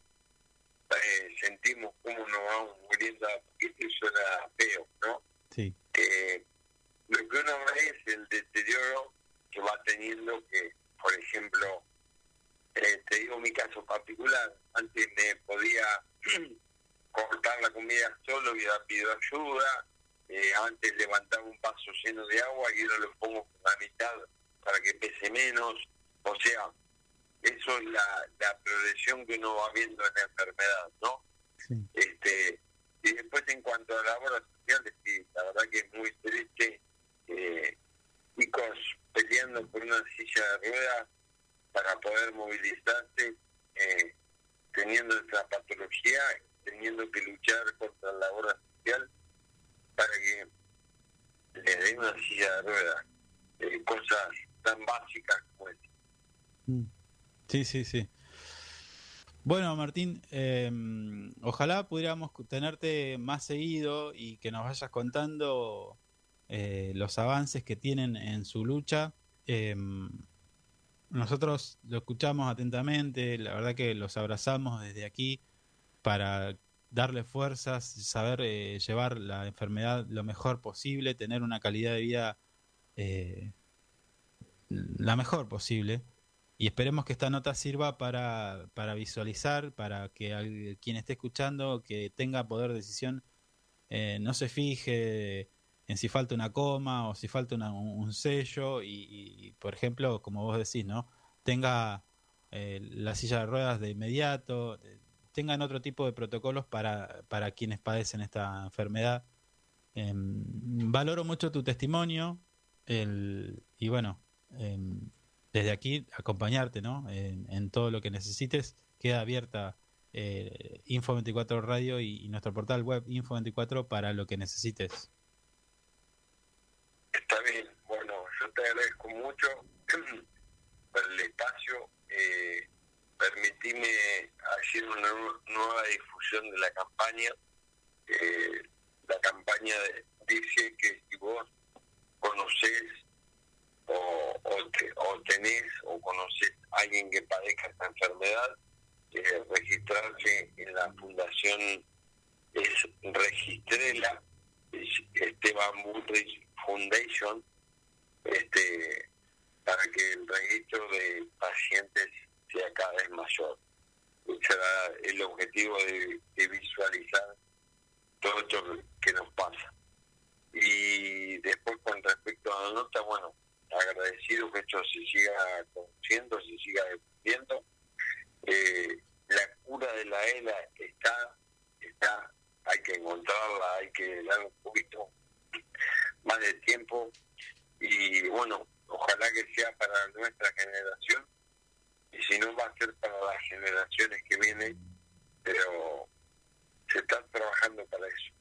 eh, sentimos cómo nos vamos muriendo a poquito y suena feo, ¿no? sí, Eh, lo que uno ve es el deterioro que va teniendo que, por ejemplo, eh, te digo mi caso particular, antes me podía cortar la comida solo, hubiera pedido ayuda, eh, antes levantaba un vaso lleno de agua y ahora lo pongo por la mitad para que pese menos, o sea, eso es la, la progresión que uno va viendo en la enfermedad, ¿no? sí. este y después en cuanto a la obra social sí, la verdad que es muy triste eh, chicos peleando por una silla de ruedas para poder movilizarse eh, teniendo esta patología teniendo que luchar contra la obra social para que les den una silla de ruedas eh, cosas tan básicas como esta Mm. Sí, sí, sí. Bueno, Martín, eh, ojalá pudiéramos tenerte más seguido y que nos vayas contando eh, los avances que tienen en su lucha. Eh, nosotros lo escuchamos atentamente, la verdad que los abrazamos desde aquí para darle fuerzas, saber eh, llevar la enfermedad lo mejor posible, tener una calidad de vida eh, la mejor posible. Y esperemos que esta nota sirva para, para visualizar, para que al- quien esté escuchando, que tenga poder de decisión, eh, no se fije en si falta una coma o si falta un, sello y, y, por ejemplo, como vos decís, ¿no? Tenga eh, la silla de ruedas de inmediato, eh, tengan otro tipo de protocolos para, para quienes padecen esta enfermedad. Em, valoro mucho tu testimonio el, y bueno, em, desde aquí acompañarte ¿no? en, todo lo que necesites. Queda abierta eh, Info24 Radio y, nuestro portal web Info24 para lo que necesites. Está bien, bueno, yo te agradezco mucho por el espacio. Eh, permitime hacer una nu- nueva difusión de la campaña. Eh, la campaña dice que si vos conocés o, o, te- o tenés o conocés a alguien que padezca esta enfermedad, eh, registrarse en la fundación es Registrela, es Esteban Bullrich Foundation, este, para que el registro de pacientes sea cada vez mayor. Será el objetivo de, de visualizar todo esto que nos pasa. Y después con respecto a la nota, bueno, agradecido que esto se siga conociendo, se siga difundiendo. Eh, la cura de la ELA está, está, hay que encontrarla, hay que dar un poquito más de tiempo y bueno, ojalá que sea para nuestra generación y si no va a ser para las generaciones que vienen, pero se está trabajando para eso.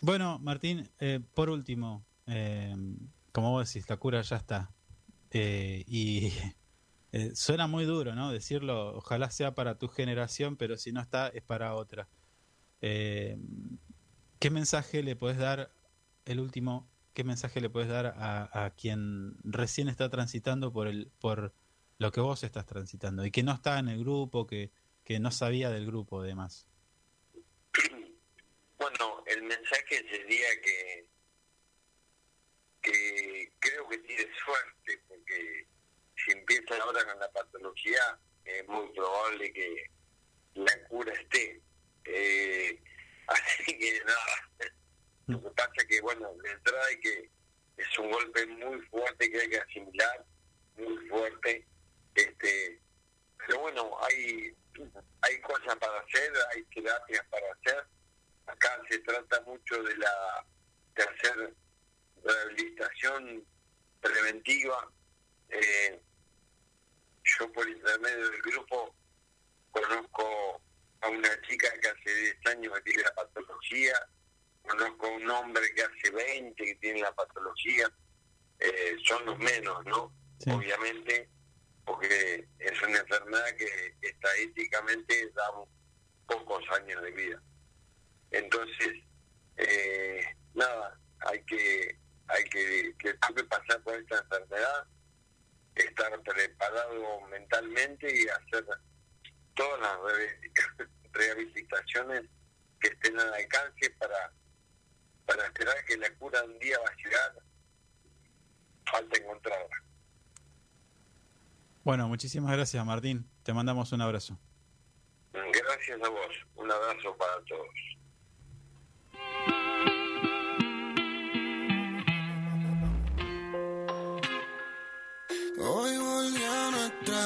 Bueno, Martín, eh, por último, eh, como vos decís, la cura ya está. Eh, y eh, suena muy duro, ¿no? Decirlo, ojalá sea para tu generación, pero si no está, es para otra. Eh, ¿Qué mensaje le puedes dar, el último, qué mensaje le puedes dar a, a quien recién está transitando por, el, por lo que vos estás transitando y que no está en el grupo, que, que no sabía del grupo, además? Bueno, el mensaje sería que creo que tiene suerte, porque si empieza ahora con la patología, es muy probable que la cura esté. Eh, así que nada, lo que pasa es que, bueno, de entrada hay que, es un golpe muy fuerte que hay que asimilar, muy fuerte, este pero bueno, hay, hay cosas para hacer, hay terapias para hacer, acá se trata mucho de la de hacer rehabilitación preventiva. Eh, yo por intermedio del grupo conozco a una chica que hace 10 años que tiene la patología, conozco a un hombre que hace 20 que tiene la patología, Eh, son los menos, ¿no? Obviamente, porque es una enfermedad que estadísticamente da pocos años de vida. Entonces, eh, nada, hay que hay que, que toque pasar por esta enfermedad, estar preparado mentalmente y hacer todas las re- rehabilitaciones que estén al alcance para, para esperar que la cura un día va a llegar. Falta encontrarla. Bueno, muchísimas gracias, Martín. Te mandamos un abrazo. Gracias a vos. Un abrazo para todos.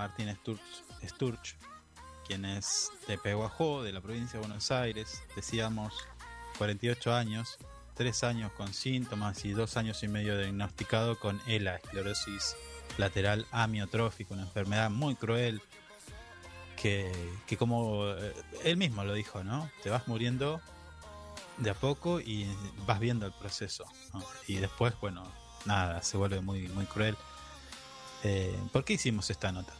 Martín Sturch, quien es de Peguajó, de la provincia de Buenos Aires. Decíamos 48 años, 3 años con síntomas y 2 años y medio diagnosticado con ELA, esclerosis lateral amiotrófica, una enfermedad muy cruel que, que como eh, él mismo lo dijo, ¿no? Te vas muriendo de a poco y vas viendo el proceso. Y después, bueno, nada, se vuelve muy, muy cruel. Eh, ¿Por qué hicimos esta nota?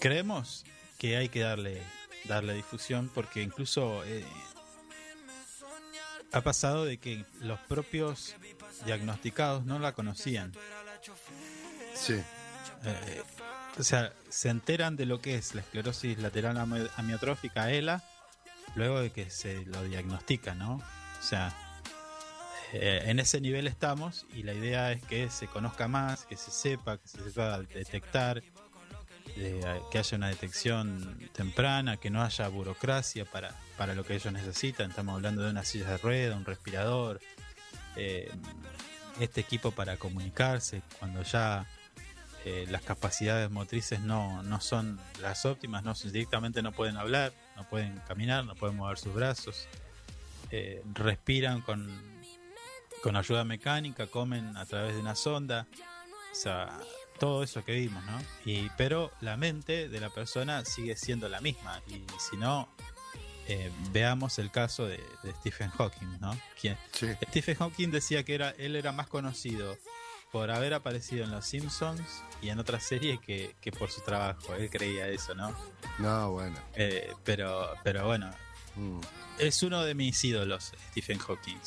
Creemos que hay que darle, darle difusión porque incluso eh, ha pasado de que los propios diagnosticados no la conocían. Sí. Eh, o sea, se enteran de lo que es la esclerosis lateral ami- amiotrófica ELA luego de que se lo diagnostica, ¿no? O sea, eh, en ese nivel estamos y la idea es que se conozca más, que se sepa, que se sepa detectar, eh, que haya una detección temprana, que no haya burocracia para, para lo que ellos necesitan. Estamos hablando de una silla de rueda, un respirador, eh, este equipo para comunicarse cuando ya eh, las capacidades motrices no, no son las óptimas, no directamente no pueden hablar, no pueden caminar, no pueden mover sus brazos, eh, respiran con, con ayuda mecánica, comen a través de una sonda, o sea, todo eso que vimos, ¿no? Y, pero la mente de la persona sigue siendo la misma, y si no, eh, veamos el caso de, de Stephen Hawking, ¿no? Quien, Sí. Stephen Hawking decía que era, él era más conocido por haber aparecido en Los Simpsons y en otras series que, que por su trabajo. Él creía eso, ¿no? No, bueno. Eh, pero, pero bueno, Mm. es uno de mis ídolos, Stephen Hawking.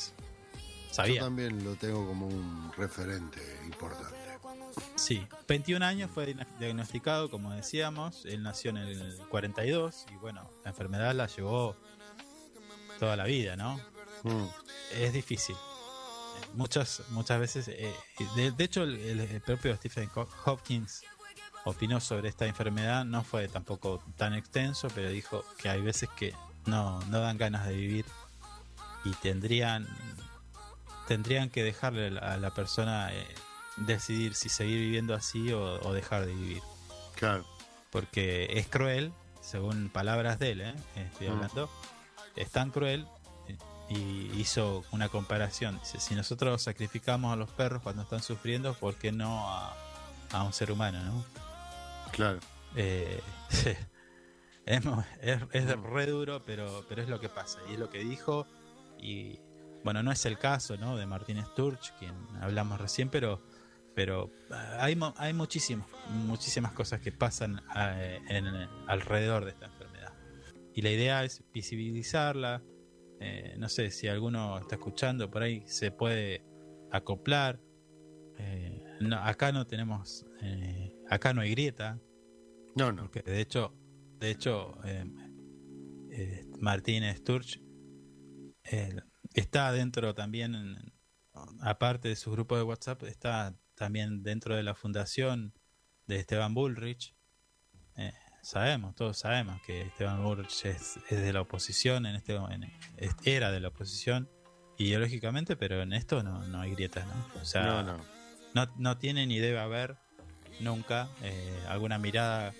Yo también lo tengo como un referente importante. Sí, 21 años fue diagn- diagnosticado, como decíamos. Él nació en el 42 y bueno, la enfermedad la llevó toda la vida, ¿no? Mm. es difícil. Muchas, muchas veces, eh, de, de hecho, el, el- propio Stephen Ho- Hopkins opinó sobre esta enfermedad, no fue tampoco tan extenso, pero dijo que hay veces que no, no dan ganas de vivir y tendrían, tendrían que dejarle a la, persona eh, decidir si seguir viviendo así o, o dejar de vivir. Claro. Porque es cruel, según palabras de él, ¿eh? estoy Mm. hablando, es tan cruel eh, y hizo una comparación. Dice, si nosotros sacrificamos a los perros cuando están sufriendo, ¿por qué no a, a un ser humano? ¿no? Claro. Eh, es, es, es re duro, pero, pero es lo que pasa y es lo que dijo. Y bueno, no es el caso ¿no? de Martín Sturch, quien hablamos recién, pero, pero ah, hay, hay muchísimas, muchísimas cosas que pasan en- alrededor de esta enfermedad. Y la idea es visibilizarla. eh, no sé si alguno está escuchando por ahí, se puede acoplar. Eh, no, acá no tenemos, eh, acá no hay grieta, No, no. porque de hecho, de hecho, Martín Sturch eh, está dentro también, en- aparte de su grupo de WhatsApp, está también dentro de la fundación de Esteban Bullrich. Eh, sabemos, todos sabemos que Esteban Bullrich es, es de la oposición, en este en- era de la oposición ideológicamente, pero en esto no, no hay grietas, ¿no? O sea, No, no. no, no tiene ni debe haber nunca eh, alguna mirada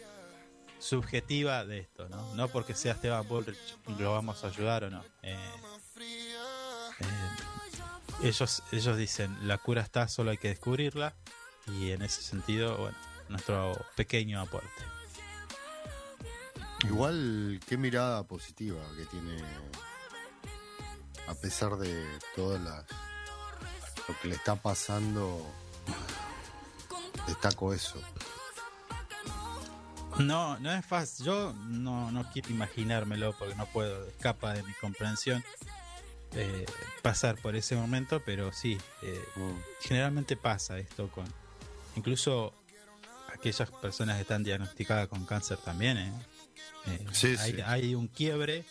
subjetiva de esto, ¿no? No porque sea Esteban Bullrich lo vamos a ayudar o no. Eh, ellos, ellos dicen, la cura está, solo hay que descubrirla y en ese sentido, bueno, nuestro pequeño aporte. Igual, qué mirada positiva que tiene, a pesar de todas las lo que le está pasando. Destaco eso. No, no es fácil. Yo no, no quiero imaginármelo porque no puedo, escapa de mi comprensión eh, pasar por ese momento, pero sí, eh, Mm. generalmente pasa esto con incluso aquellas personas que están diagnosticadas con cáncer también. ¿eh? Sí, hay, sí. hay un quiebre,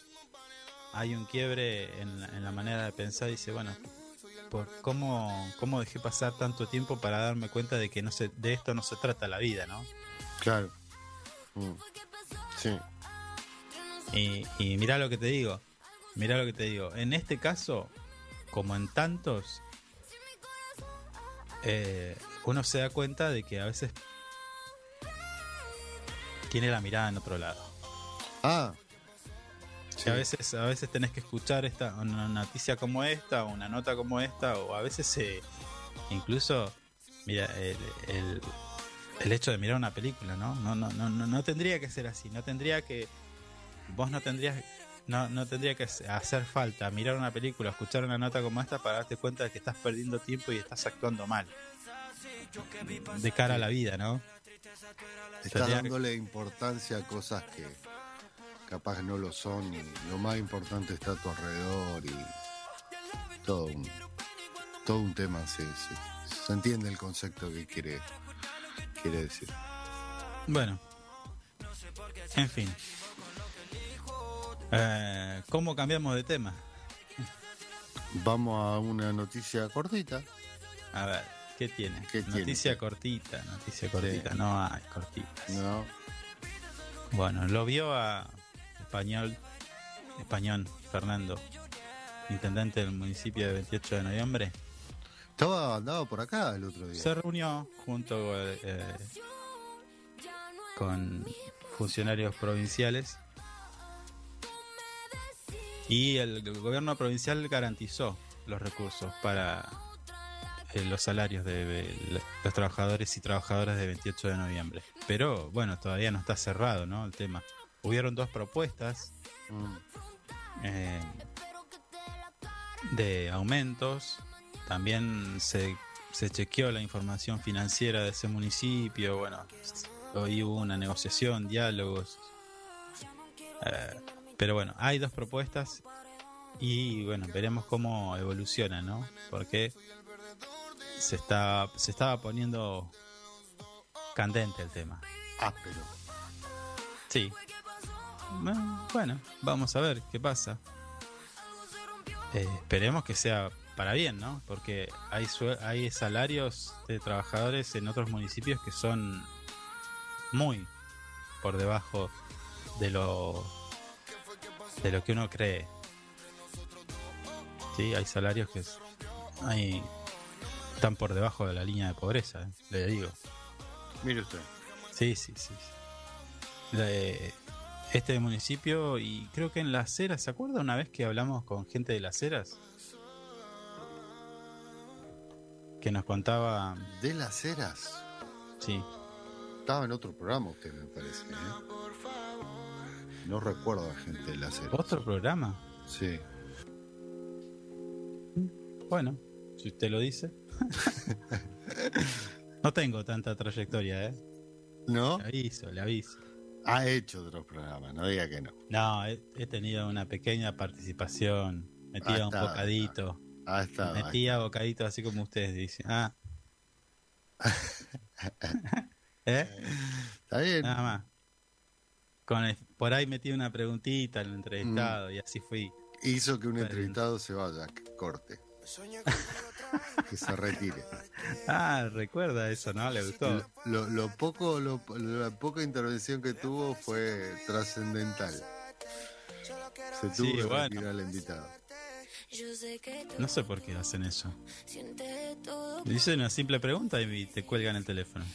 hay un quiebre en, la- en la manera de pensar. Dice, bueno, por cómo, cómo dejé pasar tanto tiempo para darme cuenta de que no se, de esto no se trata la vida, ¿no? Claro. Mm. Sí. Y, y mirá lo que te digo, mirá lo que te digo. En este caso, como en tantos, eh, uno se da cuenta de que a veces tiene la mirada en otro lado. Ah. Que a veces, a veces tenés que escuchar esta, una noticia como esta, o una nota como esta, o a veces eh, incluso, mira, el, el, el hecho de mirar una película, ¿no? No, no, no, no, no tendría que ser así, no tendría que, vos no tendrías, no, no tendría que hacer falta mirar una película, escuchar una nota como esta para darte cuenta de que estás perdiendo tiempo y estás actuando mal. De cara a la vida, ¿no? Estás dándole importancia a cosas que capaz no lo son y lo más importante está a tu alrededor y todo un, todo un tema, sí, sí. Se entiende el concepto que quiere, quiere decir. Bueno. En fin. Eh, ¿Cómo cambiamos de tema? Vamos a una noticia cortita. A ver, ¿qué tiene? ¿Qué tiene? noticia cortita, noticia cortita. No hay cortitas. No. Bueno, lo vio a español, español, Fernando, intendente del municipio de 28 de noviembre. Estaba andaba por acá el otro día. Se reunió junto eh, con funcionarios provinciales y el, el gobierno provincial garantizó los recursos para eh, los salarios de, de los trabajadores y trabajadoras de 28 de noviembre. Pero bueno, todavía no está cerrado ¿no? el tema. Hubieron dos propuestas Mm. eh, de aumentos. También se, se chequeó la información financiera de ese municipio. Bueno, hoy hubo una negociación, diálogos. Eh, pero bueno, hay dos propuestas y bueno, veremos cómo evoluciona, ¿no? Porque se, está, se estaba poniendo candente el tema. Áspero. Sí. Bueno, vamos a ver qué pasa. Eh, esperemos que sea para bien, ¿no? Porque hay, hay salarios de trabajadores en otros municipios que son muy por debajo de lo de lo que uno cree. Sí, hay salarios que es- hay, están por debajo de la línea de pobreza, eh, le digo. Mire usted. Sí, sí, sí. De este municipio y creo que en Las Heras, ¿se acuerda una vez que hablamos con gente de Las Heras? Que nos contaba, De las eras. sí, Estaba en otro programa usted, me parece. ¿eh? No recuerdo a gente de las eras. otro programa. Sí. Bueno, si usted lo dice. no tengo tanta trayectoria, ¿eh? ¿No? Le aviso, le aviso. Ha hecho otros programas, no diga que no. No, he, he tenido una pequeña participación, metida Ah, un bocadito. Ah, está. Metía bocadito así como ustedes dicen. Ah. ¿Eh? Está bien. Nada más. Con el- por ahí metí una preguntita al entrevistado y así fui. Hizo que un entrevistado se vaya, que corte. que se retire. Ah, recuerda eso, ¿no? Le gustó. Lo, lo poco, lo- la poca intervención que tuvo fue trascendental. Se tuvo Sí, que bueno. retirar al invitado. No sé por qué hacen eso. Dicen una simple pregunta y te cuelgan el teléfono.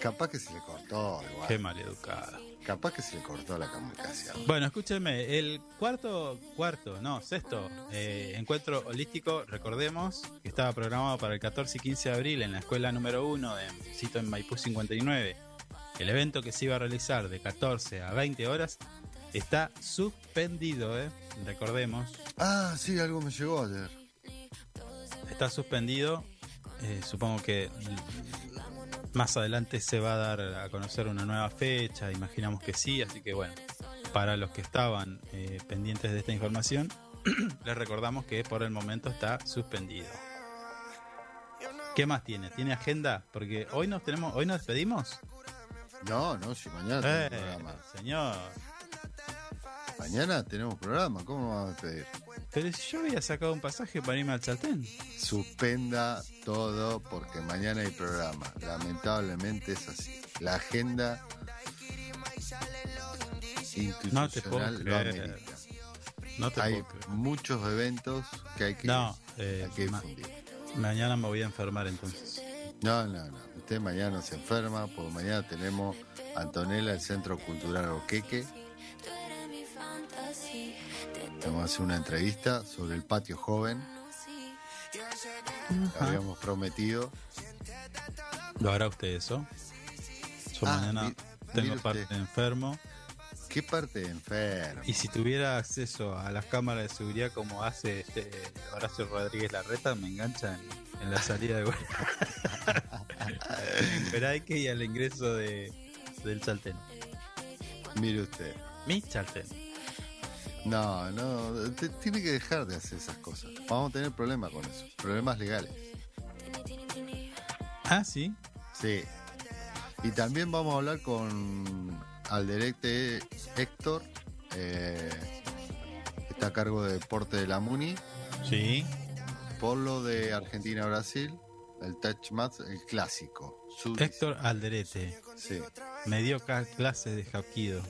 Capaz que se le cortó igual. Qué maleducado. Capaz que se le cortó la comunicación. Bueno, escúcheme, el cuarto, cuarto, no, sexto eh, encuentro holístico, recordemos que estaba programado para el 14 y 15 de abril en la escuela número 1 de Cito en Maipú 59. El evento que se iba a realizar de 14 a 20 horas está suspendido, ¿eh? recordemos. Ah, sí, algo me llegó ayer. Está suspendido. eh, supongo que más adelante se va a dar a conocer una nueva fecha, imaginamos que sí, así que bueno, para los que estaban eh, pendientes de esta información, les recordamos que por el momento está suspendido. ¿Qué más tiene? ¿Tiene agenda? Porque hoy nos tenemos, hoy nos despedimos. No, no, si mañana Eh, tenemos programa. señor. Mañana tenemos programa, ¿cómo vamos a pedir? Pero si yo había sacado un pasaje para irme al Chaltén. Suspenda todo porque mañana hay programa. Lamentablemente es así. La agenda No te puedo institucional creer. No te Hay puedo creer. muchos eventos que hay que, No, eh, hay que ma- difundir. mañana me voy a enfermar entonces. No, no, no. Usted mañana se enferma, porque mañana tenemos Antonella, el Centro Cultural Oqueque. Vamos a hacer una entrevista sobre el patio joven. Habíamos prometido. ¿Lo hará usted eso? Yo Ah, mañana mi- tengo parte usted. enfermo. ¿Qué parte de enfermo? Y si tuviera acceso a las cámaras de seguridad como hace este Horacio Rodríguez Larreta, me engancha en, en la salida de Pero hay que ir al ingreso de, del Chaltén. Mire usted. Mi Chaltén. No, no, te- tiene que dejar de hacer esas cosas. Vamos a tener problemas con eso, problemas legales. Ah, sí. Sí. Y también vamos a hablar con Alderete Héctor, eh, está a cargo de deporte de la MUNI, Sí. por lo de Argentina-Brasil, el touch match, el clásico. Su- Héctor Alderete. Sí, Me dio clases de Hapkido.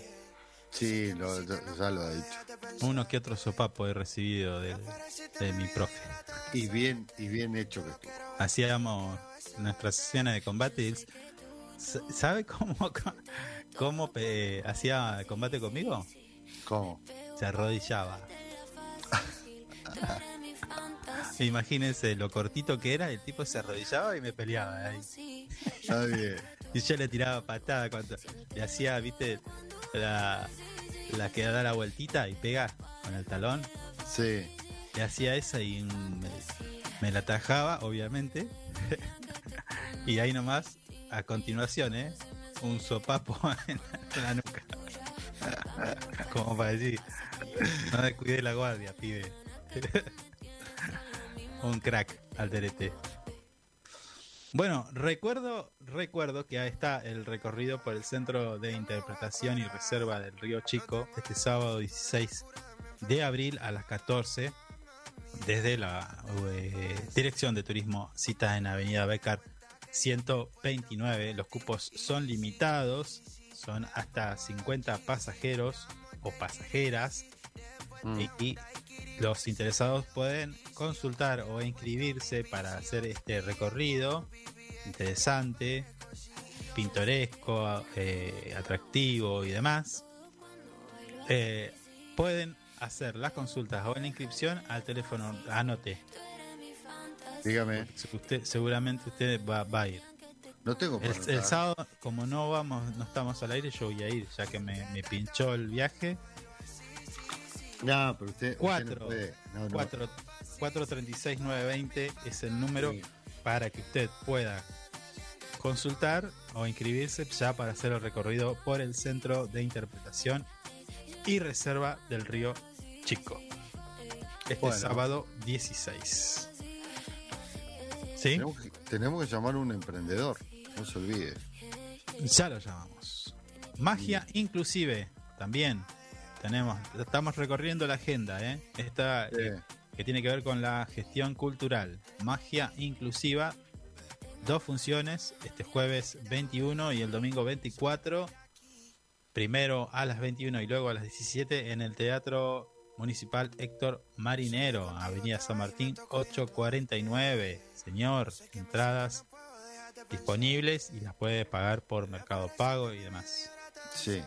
Sí lo- ya, ya lo ha dicho. Uno que otro sopapo he recibido de, de mi profe. Y bien, y bien hecho que estuvo. Hacíamos nuestras sesiones de combate y él, ¿sabe cómo, cómo hacía combate conmigo? ¿Cómo? Se arrodillaba. Imagínense lo cortito que era, el tipo se arrodillaba y me peleaba ahí. Está bien. Y yo le tiraba patada cuando le hacía, viste, la, la que da la vueltita y pega con el talón. Sí, Le hacía esa y me, me la atajaba, obviamente. y ahí nomás, a continuación, ¿eh? Un sopapo en la nuca. Como para decir, no descuide la guardia, pibe. Un crack, Alderete. Bueno, recuerdo, recuerdo que ahí está el recorrido por el Centro de Interpretación y Reserva del Río Chico este sábado 16 de abril a las 14 desde la eh, Dirección de Turismo cita en Avenida Becar 129. Los cupos son limitados, son hasta 50 pasajeros o pasajeras Mm. y, y los interesados pueden consultar o inscribirse para hacer este recorrido interesante, pintoresco, eh, atractivo y demás. Eh, pueden hacer las consultas o la inscripción al teléfono, anote, dígame. usted, seguramente usted va, va a ir. No tengo El, el sábado, como no vamos, no estamos al aire, yo voy a ir, ya que me, me pinchó el viaje. No, pero usted, usted Cuatro. no puede. No, no. 4 436 920 es el número Sí. para que usted pueda consultar o inscribirse ya para hacer el recorrido por el Centro de Interpretación y Reserva del Río Chico. Este Bueno. sábado 16. ¿Sí? Tenemos que, tenemos que llamar a un emprendedor, no se olvide. Ya lo llamamos. Magia inclusive, también. Tenemos, estamos recorriendo la agenda, ¿eh? Esta Sí. eh, que tiene que ver con la gestión cultural. Magia inclusiva, dos funciones, este jueves 21 y el domingo 24. Primero a las 21 y luego a las 17 en el Teatro Municipal Héctor Marinero, Avenida San Martín 849. Señor, entradas disponibles y las puede pagar por Mercado Pago y demás. Sí.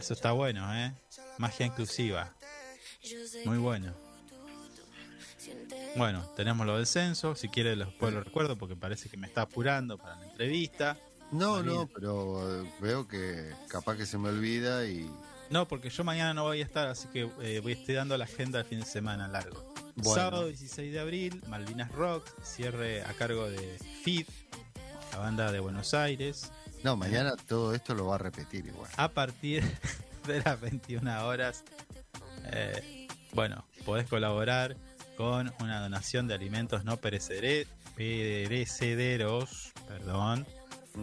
Eso está bueno, ¿eh? Magia inclusiva. Muy bueno. Bueno, tenemos lo del censo. Si quiere, después lo recuerdo porque parece que me está apurando para la entrevista. No, no, pero eh, veo que capaz que se me olvida y No, porque yo mañana no voy a estar, así que eh, voy estoy dando la agenda del fin de semana largo. Bueno. Sábado 16 de abril, Malvinas Rock, cierre a cargo de FID, la banda de Buenos Aires. No, mañana todo esto lo va a repetir igual. a partir de las 21 horas. eh, bueno, podés colaborar con una donación de alimentos no perecederos, perdón,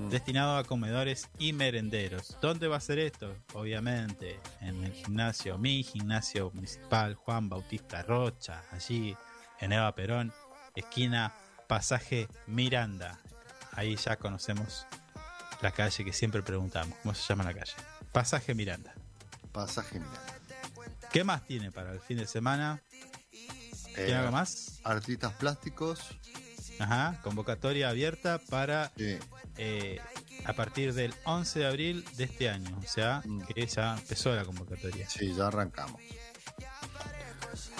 destinado a comedores y merenderos. ¿Dónde va a ser esto? Obviamente en el gimnasio, mi gimnasio municipal, Juan Bautista Rocha, allí en Eva Perón, esquina Pasaje Miranda. Ahí ya conocemos la calle que siempre preguntamos. ¿Cómo se llama la calle? Pasaje Miranda. Pasaje Miranda. ¿Qué más tiene para el fin de semana? ¿Tiene Eh, algo más? Artistas plásticos. Ajá, convocatoria abierta para Sí. eh, a partir del 11 de abril de este año. O sea, Mm. que ya empezó la convocatoria. Sí, ya arrancamos.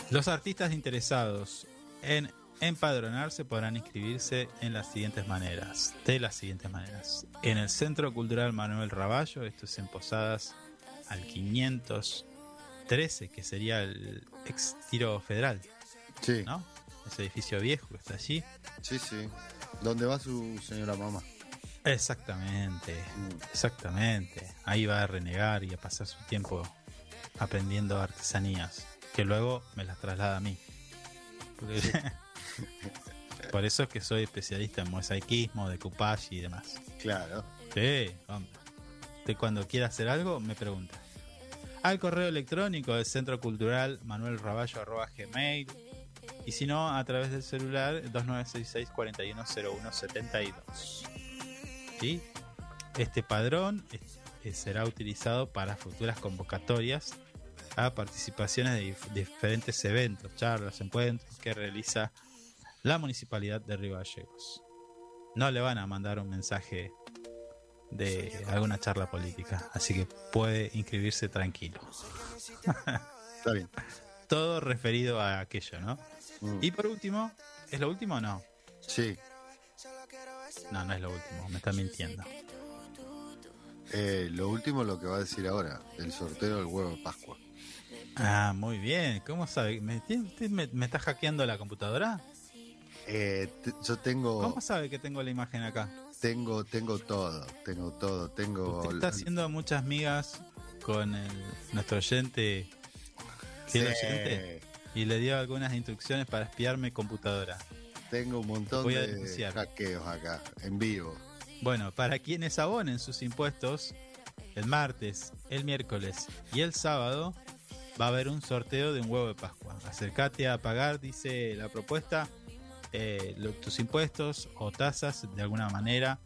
Los artistas interesados en empadronarse podrán inscribirse en las siguientes maneras. De las siguientes maneras. En el Centro Cultural Manuel Raballo, esto es en Posadas al 513, que sería el ex tiro federal, Sí, ¿no? Ese edificio viejo que está allí. sí, sí. ¿Dónde va su señora mamá? Exactamente, Mm. exactamente. Ahí va a renegar y a pasar su tiempo aprendiendo artesanías, que luego me las traslada a mí. Porque- Por eso es que soy especialista en mosaicismo, decoupage y demás. Claro. Sí, hombre. Usted cuando quiera hacer algo, me pregunta. Al correo electrónico del Centro Cultural Manuel Raballo arroba gmail. Y si no, a través del celular 2966 410172. ¿Sí? Este padrón es- eh, será utilizado para futuras convocatorias a participaciones de dif- diferentes eventos, charlas, encuentros que realiza la Municipalidad de Río Gallegos. No le van a mandar un mensaje de alguna charla política, así que puede inscribirse tranquilo. Está bien. Todo referido a aquello, ¿no? Mm. Y por último, ¿es lo último o no? Sí. No, no es lo último, me está mintiendo. Eh, lo último lo que va a decir ahora, el sorteo del huevo de Pascua. Ah, muy bien, ¿cómo sabe? ¿Me, me, me está hackeando la computadora? Eh, yo tengo, ¿Cómo sabe que tengo la imagen acá? tengo, tengo todo, tengo todo, tengo. Usted está haciendo muchas migas con el- nuestro oyente, Sí, oyente, y le dio algunas instrucciones para espiarme computadora. tengo un montón Voy a de denunciar. hackeos acá, en vivo. Bueno, para quienes abonen sus impuestos, el martes, el miércoles y el sábado va a haber un sorteo de un huevo de Pascua. Acércate a pagar, dice la propuesta, eh, tus impuestos o tasas de alguna manera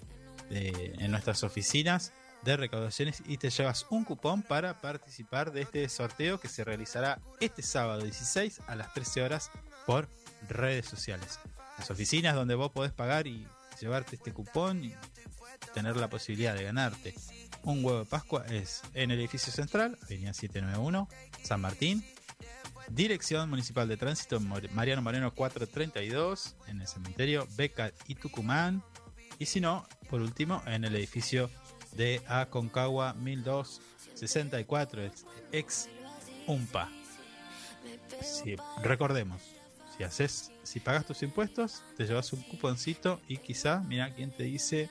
en nuestras oficinas de recaudaciones y te llevas un cupón para participar de este sorteo que se realizará este sábado 16 a las 13 horas por redes sociales. Las oficinas donde vos podés pagar y llevarte este cupón y tener la posibilidad de ganarte un huevo de Pascua es en el edificio central, Avenida 791, San Martín, Dirección Municipal de Tránsito, Mariano Moreno 432, en el cementerio Beca y Tucumán. Y si no, por último, en el edificio de Aconcagua 1264, ex- ex UMPA. Si, recordemos, si haces, si pagas tus impuestos, te llevas un cuponcito y quizá, mira quién te dice,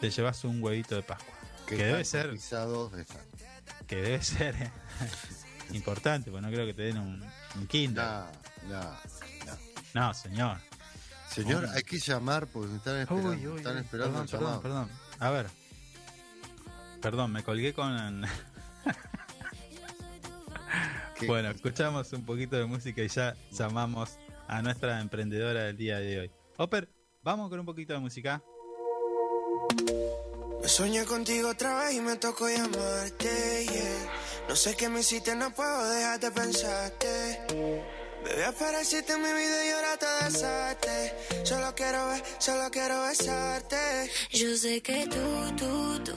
te llevas un huevito de Pascua. Que, debe ser, que debe ser eh, importante, porque no creo que te den un, un Kinder. No, no, no. No, señor. Señor, Uy. hay que llamar porque están esperando, Uy, uy, están esperando perdón, perdón, perdón. A ver. Perdón, me colgué con... Bueno, escuchamos un poquito de música y ya llamamos a nuestra emprendedora del día de hoy. Oper, vamos con un poquito de música. Me soñé contigo otra vez y me tocó llamarte, yeah. No sé qué me hiciste, no puedo dejar de pensarte. Bebé, apareciste en mi vida y ahora te desaste. Solo quiero ver, solo quiero besarte. Yo sé que tú, tú, tú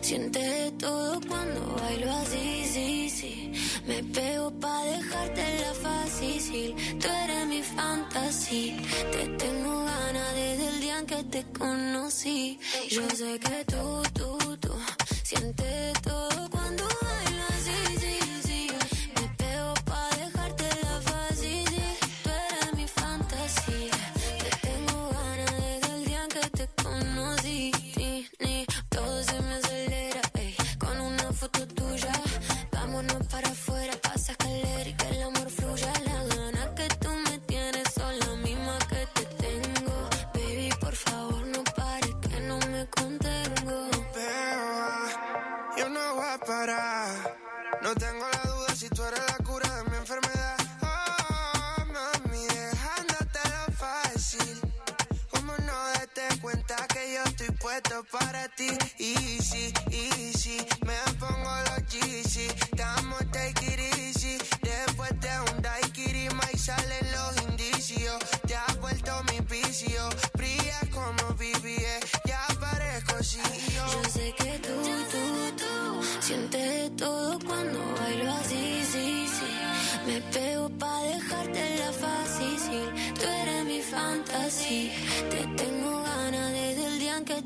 sientes todo cuando bailo así, sí, sí. Me pego pa' dejártela fácil. Tú eres mi fantasía. Te tengo ganas desde el día en que te conocí. Yo sé que tú, tú, tú sientes todo cuando bailo puesto para ti. Y si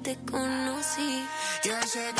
te conocí. Yo sé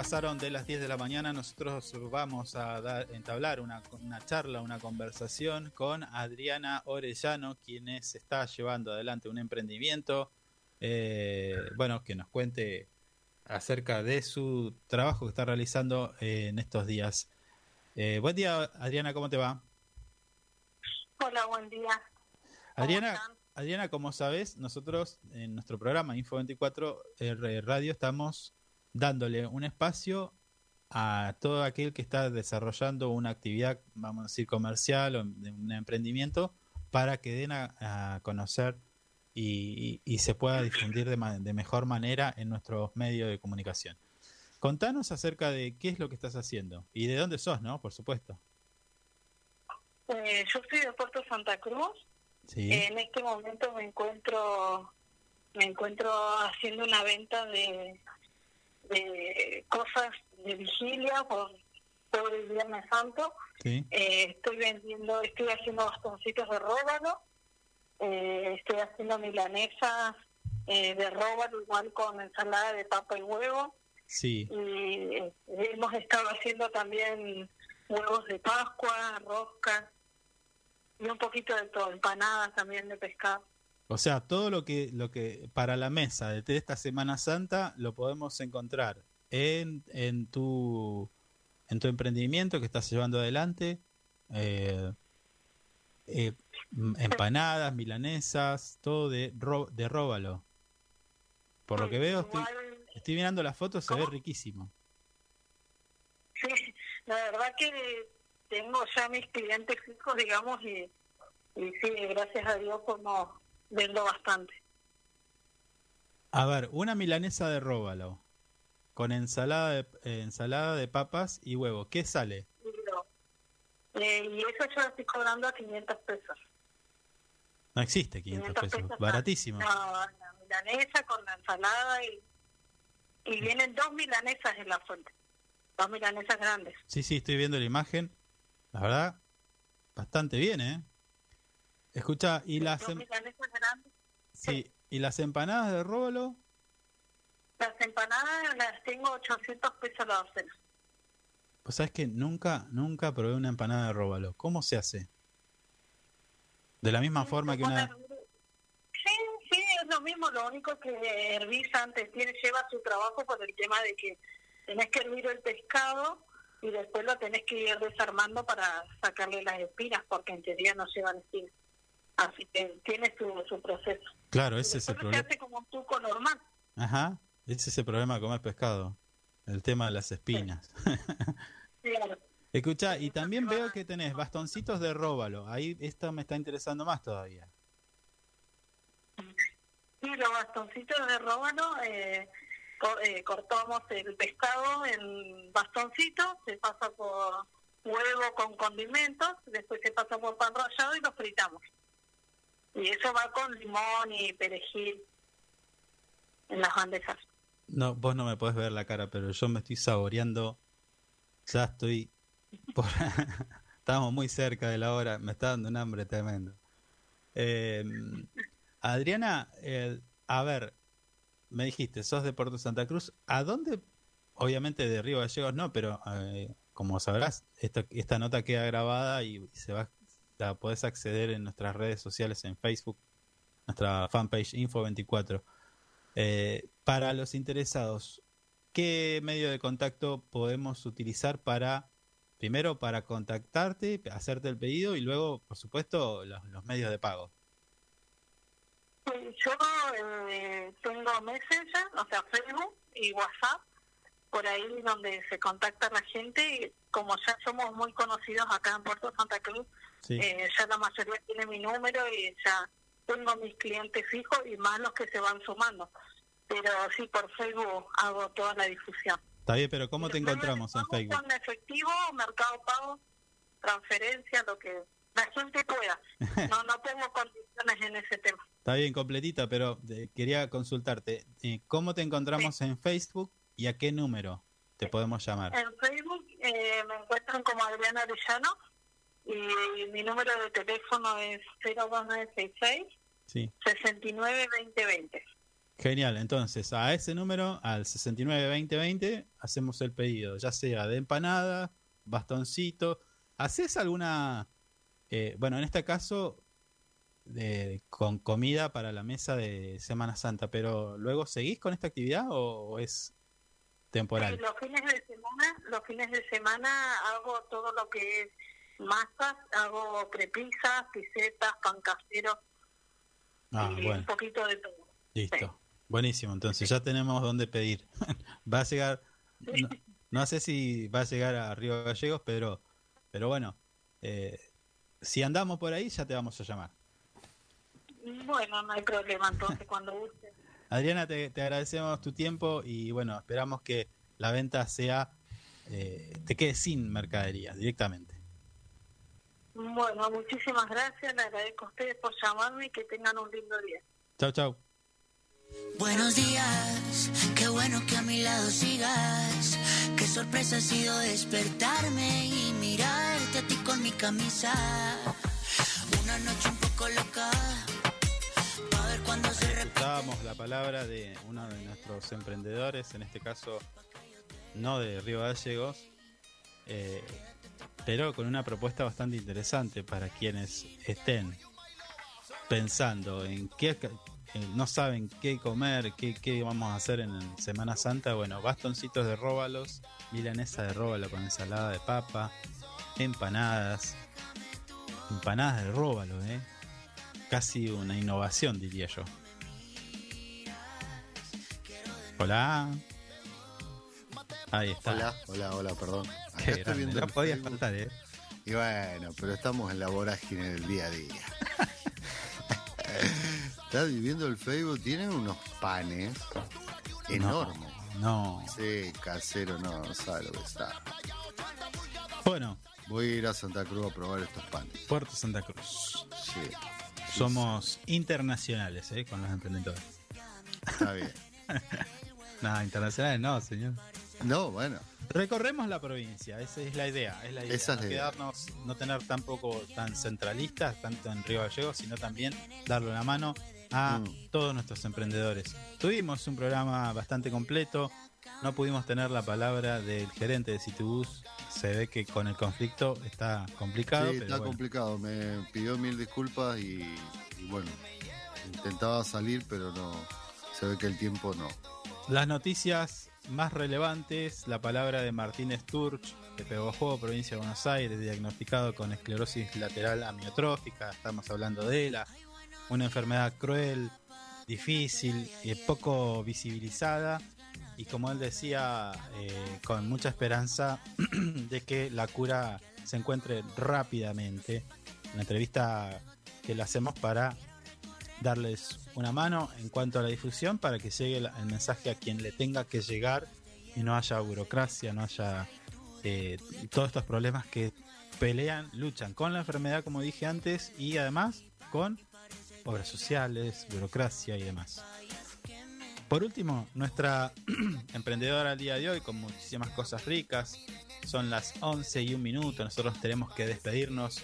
pasaron de las 10 de la mañana. Nosotros vamos a dar, entablar una, una charla, una conversación con Adriana Orellano, quien es- está llevando adelante un emprendimiento. eh, bueno, que nos cuente acerca de su trabajo que está realizando eh, en estos días. Eh, buen día, Adriana, ¿cómo te va? Hola, buen día. Adriana, están? Adriana, como sabes, nosotros en nuestro programa Info24 eh, Radio estamos dándole un espacio a todo aquel que está desarrollando una actividad, vamos a decir, comercial o de un emprendimiento para que den a, a conocer y, y- y se pueda difundir de, de mejor manera en nuestros medios de comunicación. Contanos acerca de qué es lo que estás haciendo y de dónde sos, ¿no? Por supuesto. Eh, yo soy de Puerto Santa Cruz. Sí. En este momento me encuentro me encuentro haciendo una venta de, de cosas de vigilia por todo el Viernes Santo. sí. Eh, estoy vendiendo, estoy haciendo bastoncitos de róbalo, eh, estoy haciendo milanesas eh, de róbalo igual con ensalada de papa y huevo. Sí. y eh, hemos estado haciendo también huevos de Pascua, roscas y un poquito de todo, empanadas también de pescado. O sea, todo lo que, lo que para la mesa de esta Semana Santa lo podemos encontrar en, en tu en tu emprendimiento que estás llevando adelante. eh, eh, empanadas, milanesas, todo de, ro- de róbalo. Por lo que veo, estoy, estoy mirando las fotos, se ve riquísimo. sí, la verdad que tengo ya mis clientes fijos, digamos, y, y sí, gracias a Dios como vendo bastante. A ver, una milanesa de róbalo con ensalada de, eh, ensalada de papas y huevo. ¿Qué sale? Eh, y eso yo lo estoy cobrando a 500 pesos. No existe 500 pesos, baratísimo. No, la milanesa con la ensalada y, y vienen dos milanesas en la fuente. Dos milanesas grandes. Sí, sí, estoy viendo la imagen. La verdad, bastante bien, ¿eh? Escucha, ¿y las, em- sí, ¿y las empanadas de róbalo? Las empanadas las tengo 800 pesos la docena. Pues sabes que nunca, nunca probé una empanada de róbalo. ¿Cómo se hace? De la misma forma que una... Sí, sí, es lo mismo, lo único que hervís antes tiene, lleva su trabajo por el tema de que tenés que hervir el pescado y después lo tenés que ir desarmando para sacarle las espinas, porque en teoría no llevan espinas. Así que tiene su, su proceso. Claro, ese es el Después se problema. hace como un tuco normal. Ajá, ese es el problema de comer pescado. El tema de las espinas. Claro. Escucha, y también veo que tenés bastoncitos de róbalo. Ahí esto me está interesando más todavía. Y los bastoncitos de róbalo, eh, co- eh, cortamos el pescado en bastoncitos, se pasa por huevo con condimentos, después se pasa por pan rallado y lo fritamos. Y eso va con limón y perejil en las bandejas. No, vos no me podés ver la cara, pero yo me estoy saboreando. Ya estoy. Por... Estamos muy cerca de la hora. Me está dando un hambre tremendo. Eh, Adriana, a ver, me dijiste, sos de Puerto Santa Cruz. ¿A dónde? Obviamente de Río Gallegos no, pero eh, como sabrás, esta, esta nota queda grabada y se va, la podés acceder en nuestras redes sociales en Facebook, nuestra fanpage Info24. Eh, para los interesados, ¿qué medio de contacto podemos utilizar para, primero, para contactarte, hacerte el pedido y luego, por supuesto, los, medios de pago? Eh, Yo eh, tengo Messenger, o sea, Facebook y WhatsApp, por ahí donde se contacta la gente. Y como ya somos muy conocidos acá en Puerto Santa Cruz, Sí. eh, ya la mayoría tiene mi número y ya tengo mis clientes fijos y más los que se van sumando. Pero sí, por Facebook hago toda la difusión. Está bien, pero ¿cómo te encontramos en Facebook? Con efectivo, mercado pago, transferencia, lo que la gente pueda. No, no tengo condiciones en ese tema. Está bien, completita, pero eh, quería consultarte. eh, ¿Cómo te encontramos en Facebook y a qué número te podemos llamar? En Facebook eh, me encuentran como Adriana Arellano y mi número de teléfono es 02966 Sí. 692020. Genial, entonces a ese número, al 692020, hacemos el pedido, ya sea de empanada, bastoncito. ¿Haces alguna, eh, bueno, en este caso, de- con comida para la mesa de Semana Santa, pero luego seguís con esta actividad o, o es temporal? Sí, los fines de semana, los fines de semana hago todo lo que es masas, hago prepisas, pisetas, pan casero Ah, y bueno, un poquito de todo. listo. Buenísimo, entonces ya tenemos dónde pedir. va a llegar, no, no sé si va a llegar a Río Gallegos, pero, pero bueno, eh, si andamos por ahí ya te vamos a llamar. Bueno, no hay problema, entonces cuando guste. Adriana, te, te agradecemos tu tiempo y bueno, esperamos que la venta sea, eh, te quede sin mercadería directamente. Bueno, muchísimas gracias, le agradezco a ustedes por llamarme y que tengan un lindo día. Chau, chau. Buenos días, qué bueno que a mi lado sigas. Qué sorpresa ha sido despertarme y mirarte a ti con mi camisa. Una noche un poco loca, pa' ver cuando se repite. La palabra de uno de nuestros emprendedores, en este caso no de Río Gallegos, eh, pero con una propuesta bastante interesante para quienes estén pensando en qué no saben qué comer, qué, qué vamos a hacer en Semana Santa. Bueno, bastoncitos de róbalos, milanesa de róbalo con ensalada de papa, empanadas, empanadas de róbalo, ¿eh? Casi una innovación, diría yo. Hola. Ahí está. Hola, hola, hola, perdón. Acá Qué estoy viendo no el podía Facebook. faltar, ¿eh? Y bueno, pero estamos en la vorágine del día a día. Estás viviendo el Facebook, tienen unos panes enormes. No. Sí, casero, no, no sabe lo que está. Bueno, Voy a ir a Santa Cruz a probar estos panes. Puerto Santa Cruz. Sí, Somos internacionales, ¿eh? Con los emprendedores. está bien. Nada, internacionales no, señor. No, bueno, Recorremos la provincia, esa es la idea. Es la idea. Esa es no la idea. quedarnos, no tener tampoco tan centralistas, tanto en Río Gallegos, sino también darle la mano a Mm. todos nuestros emprendedores. Tuvimos un programa bastante completo, no pudimos tener la palabra del gerente de Citibus. Se ve que con el conflicto está complicado, sí, está bueno. complicado. Me pidió mil disculpas y, y bueno, intentaba salir, pero no. Se ve que el tiempo no. Las noticias más relevantes, la palabra de Martínez Turch, de Pegojuego, provincia de Buenos Aires, diagnosticado con esclerosis lateral amiotrófica, estamos hablando de ella, una enfermedad cruel, difícil y poco visibilizada, y como él decía, eh, con mucha esperanza de que la cura se encuentre rápidamente. Una entrevista que le hacemos para darles una mano en cuanto a la difusión para que llegue el mensaje a quien le tenga que llegar y no haya burocracia, no haya eh, todos estos problemas que pelean, luchan con la enfermedad, como dije antes, y además con obras sociales, burocracia y demás. Por último, nuestra emprendedora al día de hoy con muchísimas cosas ricas. Son las 11 y un minuto. Nosotros tenemos que despedirnos.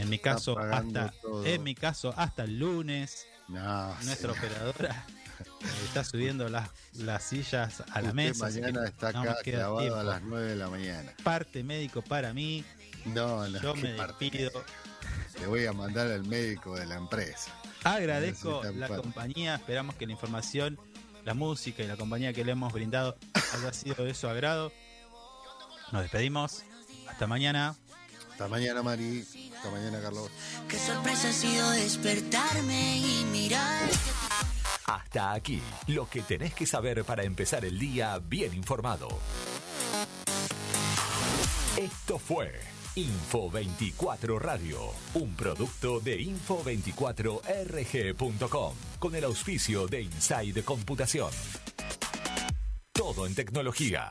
En mi caso, hasta, todo. en mi caso, hasta el lunes. No, Nuestra sí. operadora está subiendo las, las sillas a la mesa. mañana está no acá clavado tiempo. a las 9 de la mañana. Parte médico para mí. No, no, Yo me despido. Le voy a mandar al médico de la empresa. Agradezco la compañía. Esperamos que la información, la música y la compañía que le hemos brindado haya sido de su agrado. Nos despedimos. Hasta mañana. Hasta mañana, Mari. Hasta mañana, Carlos. Qué sorpresa ha sido despertarme y mirar. Hasta aquí, lo que tenés que saber para empezar el día bien informado. Esto fue Info 24 Radio, un producto de info24rg.com, con el auspicio de Inside Computación. Todo en tecnología.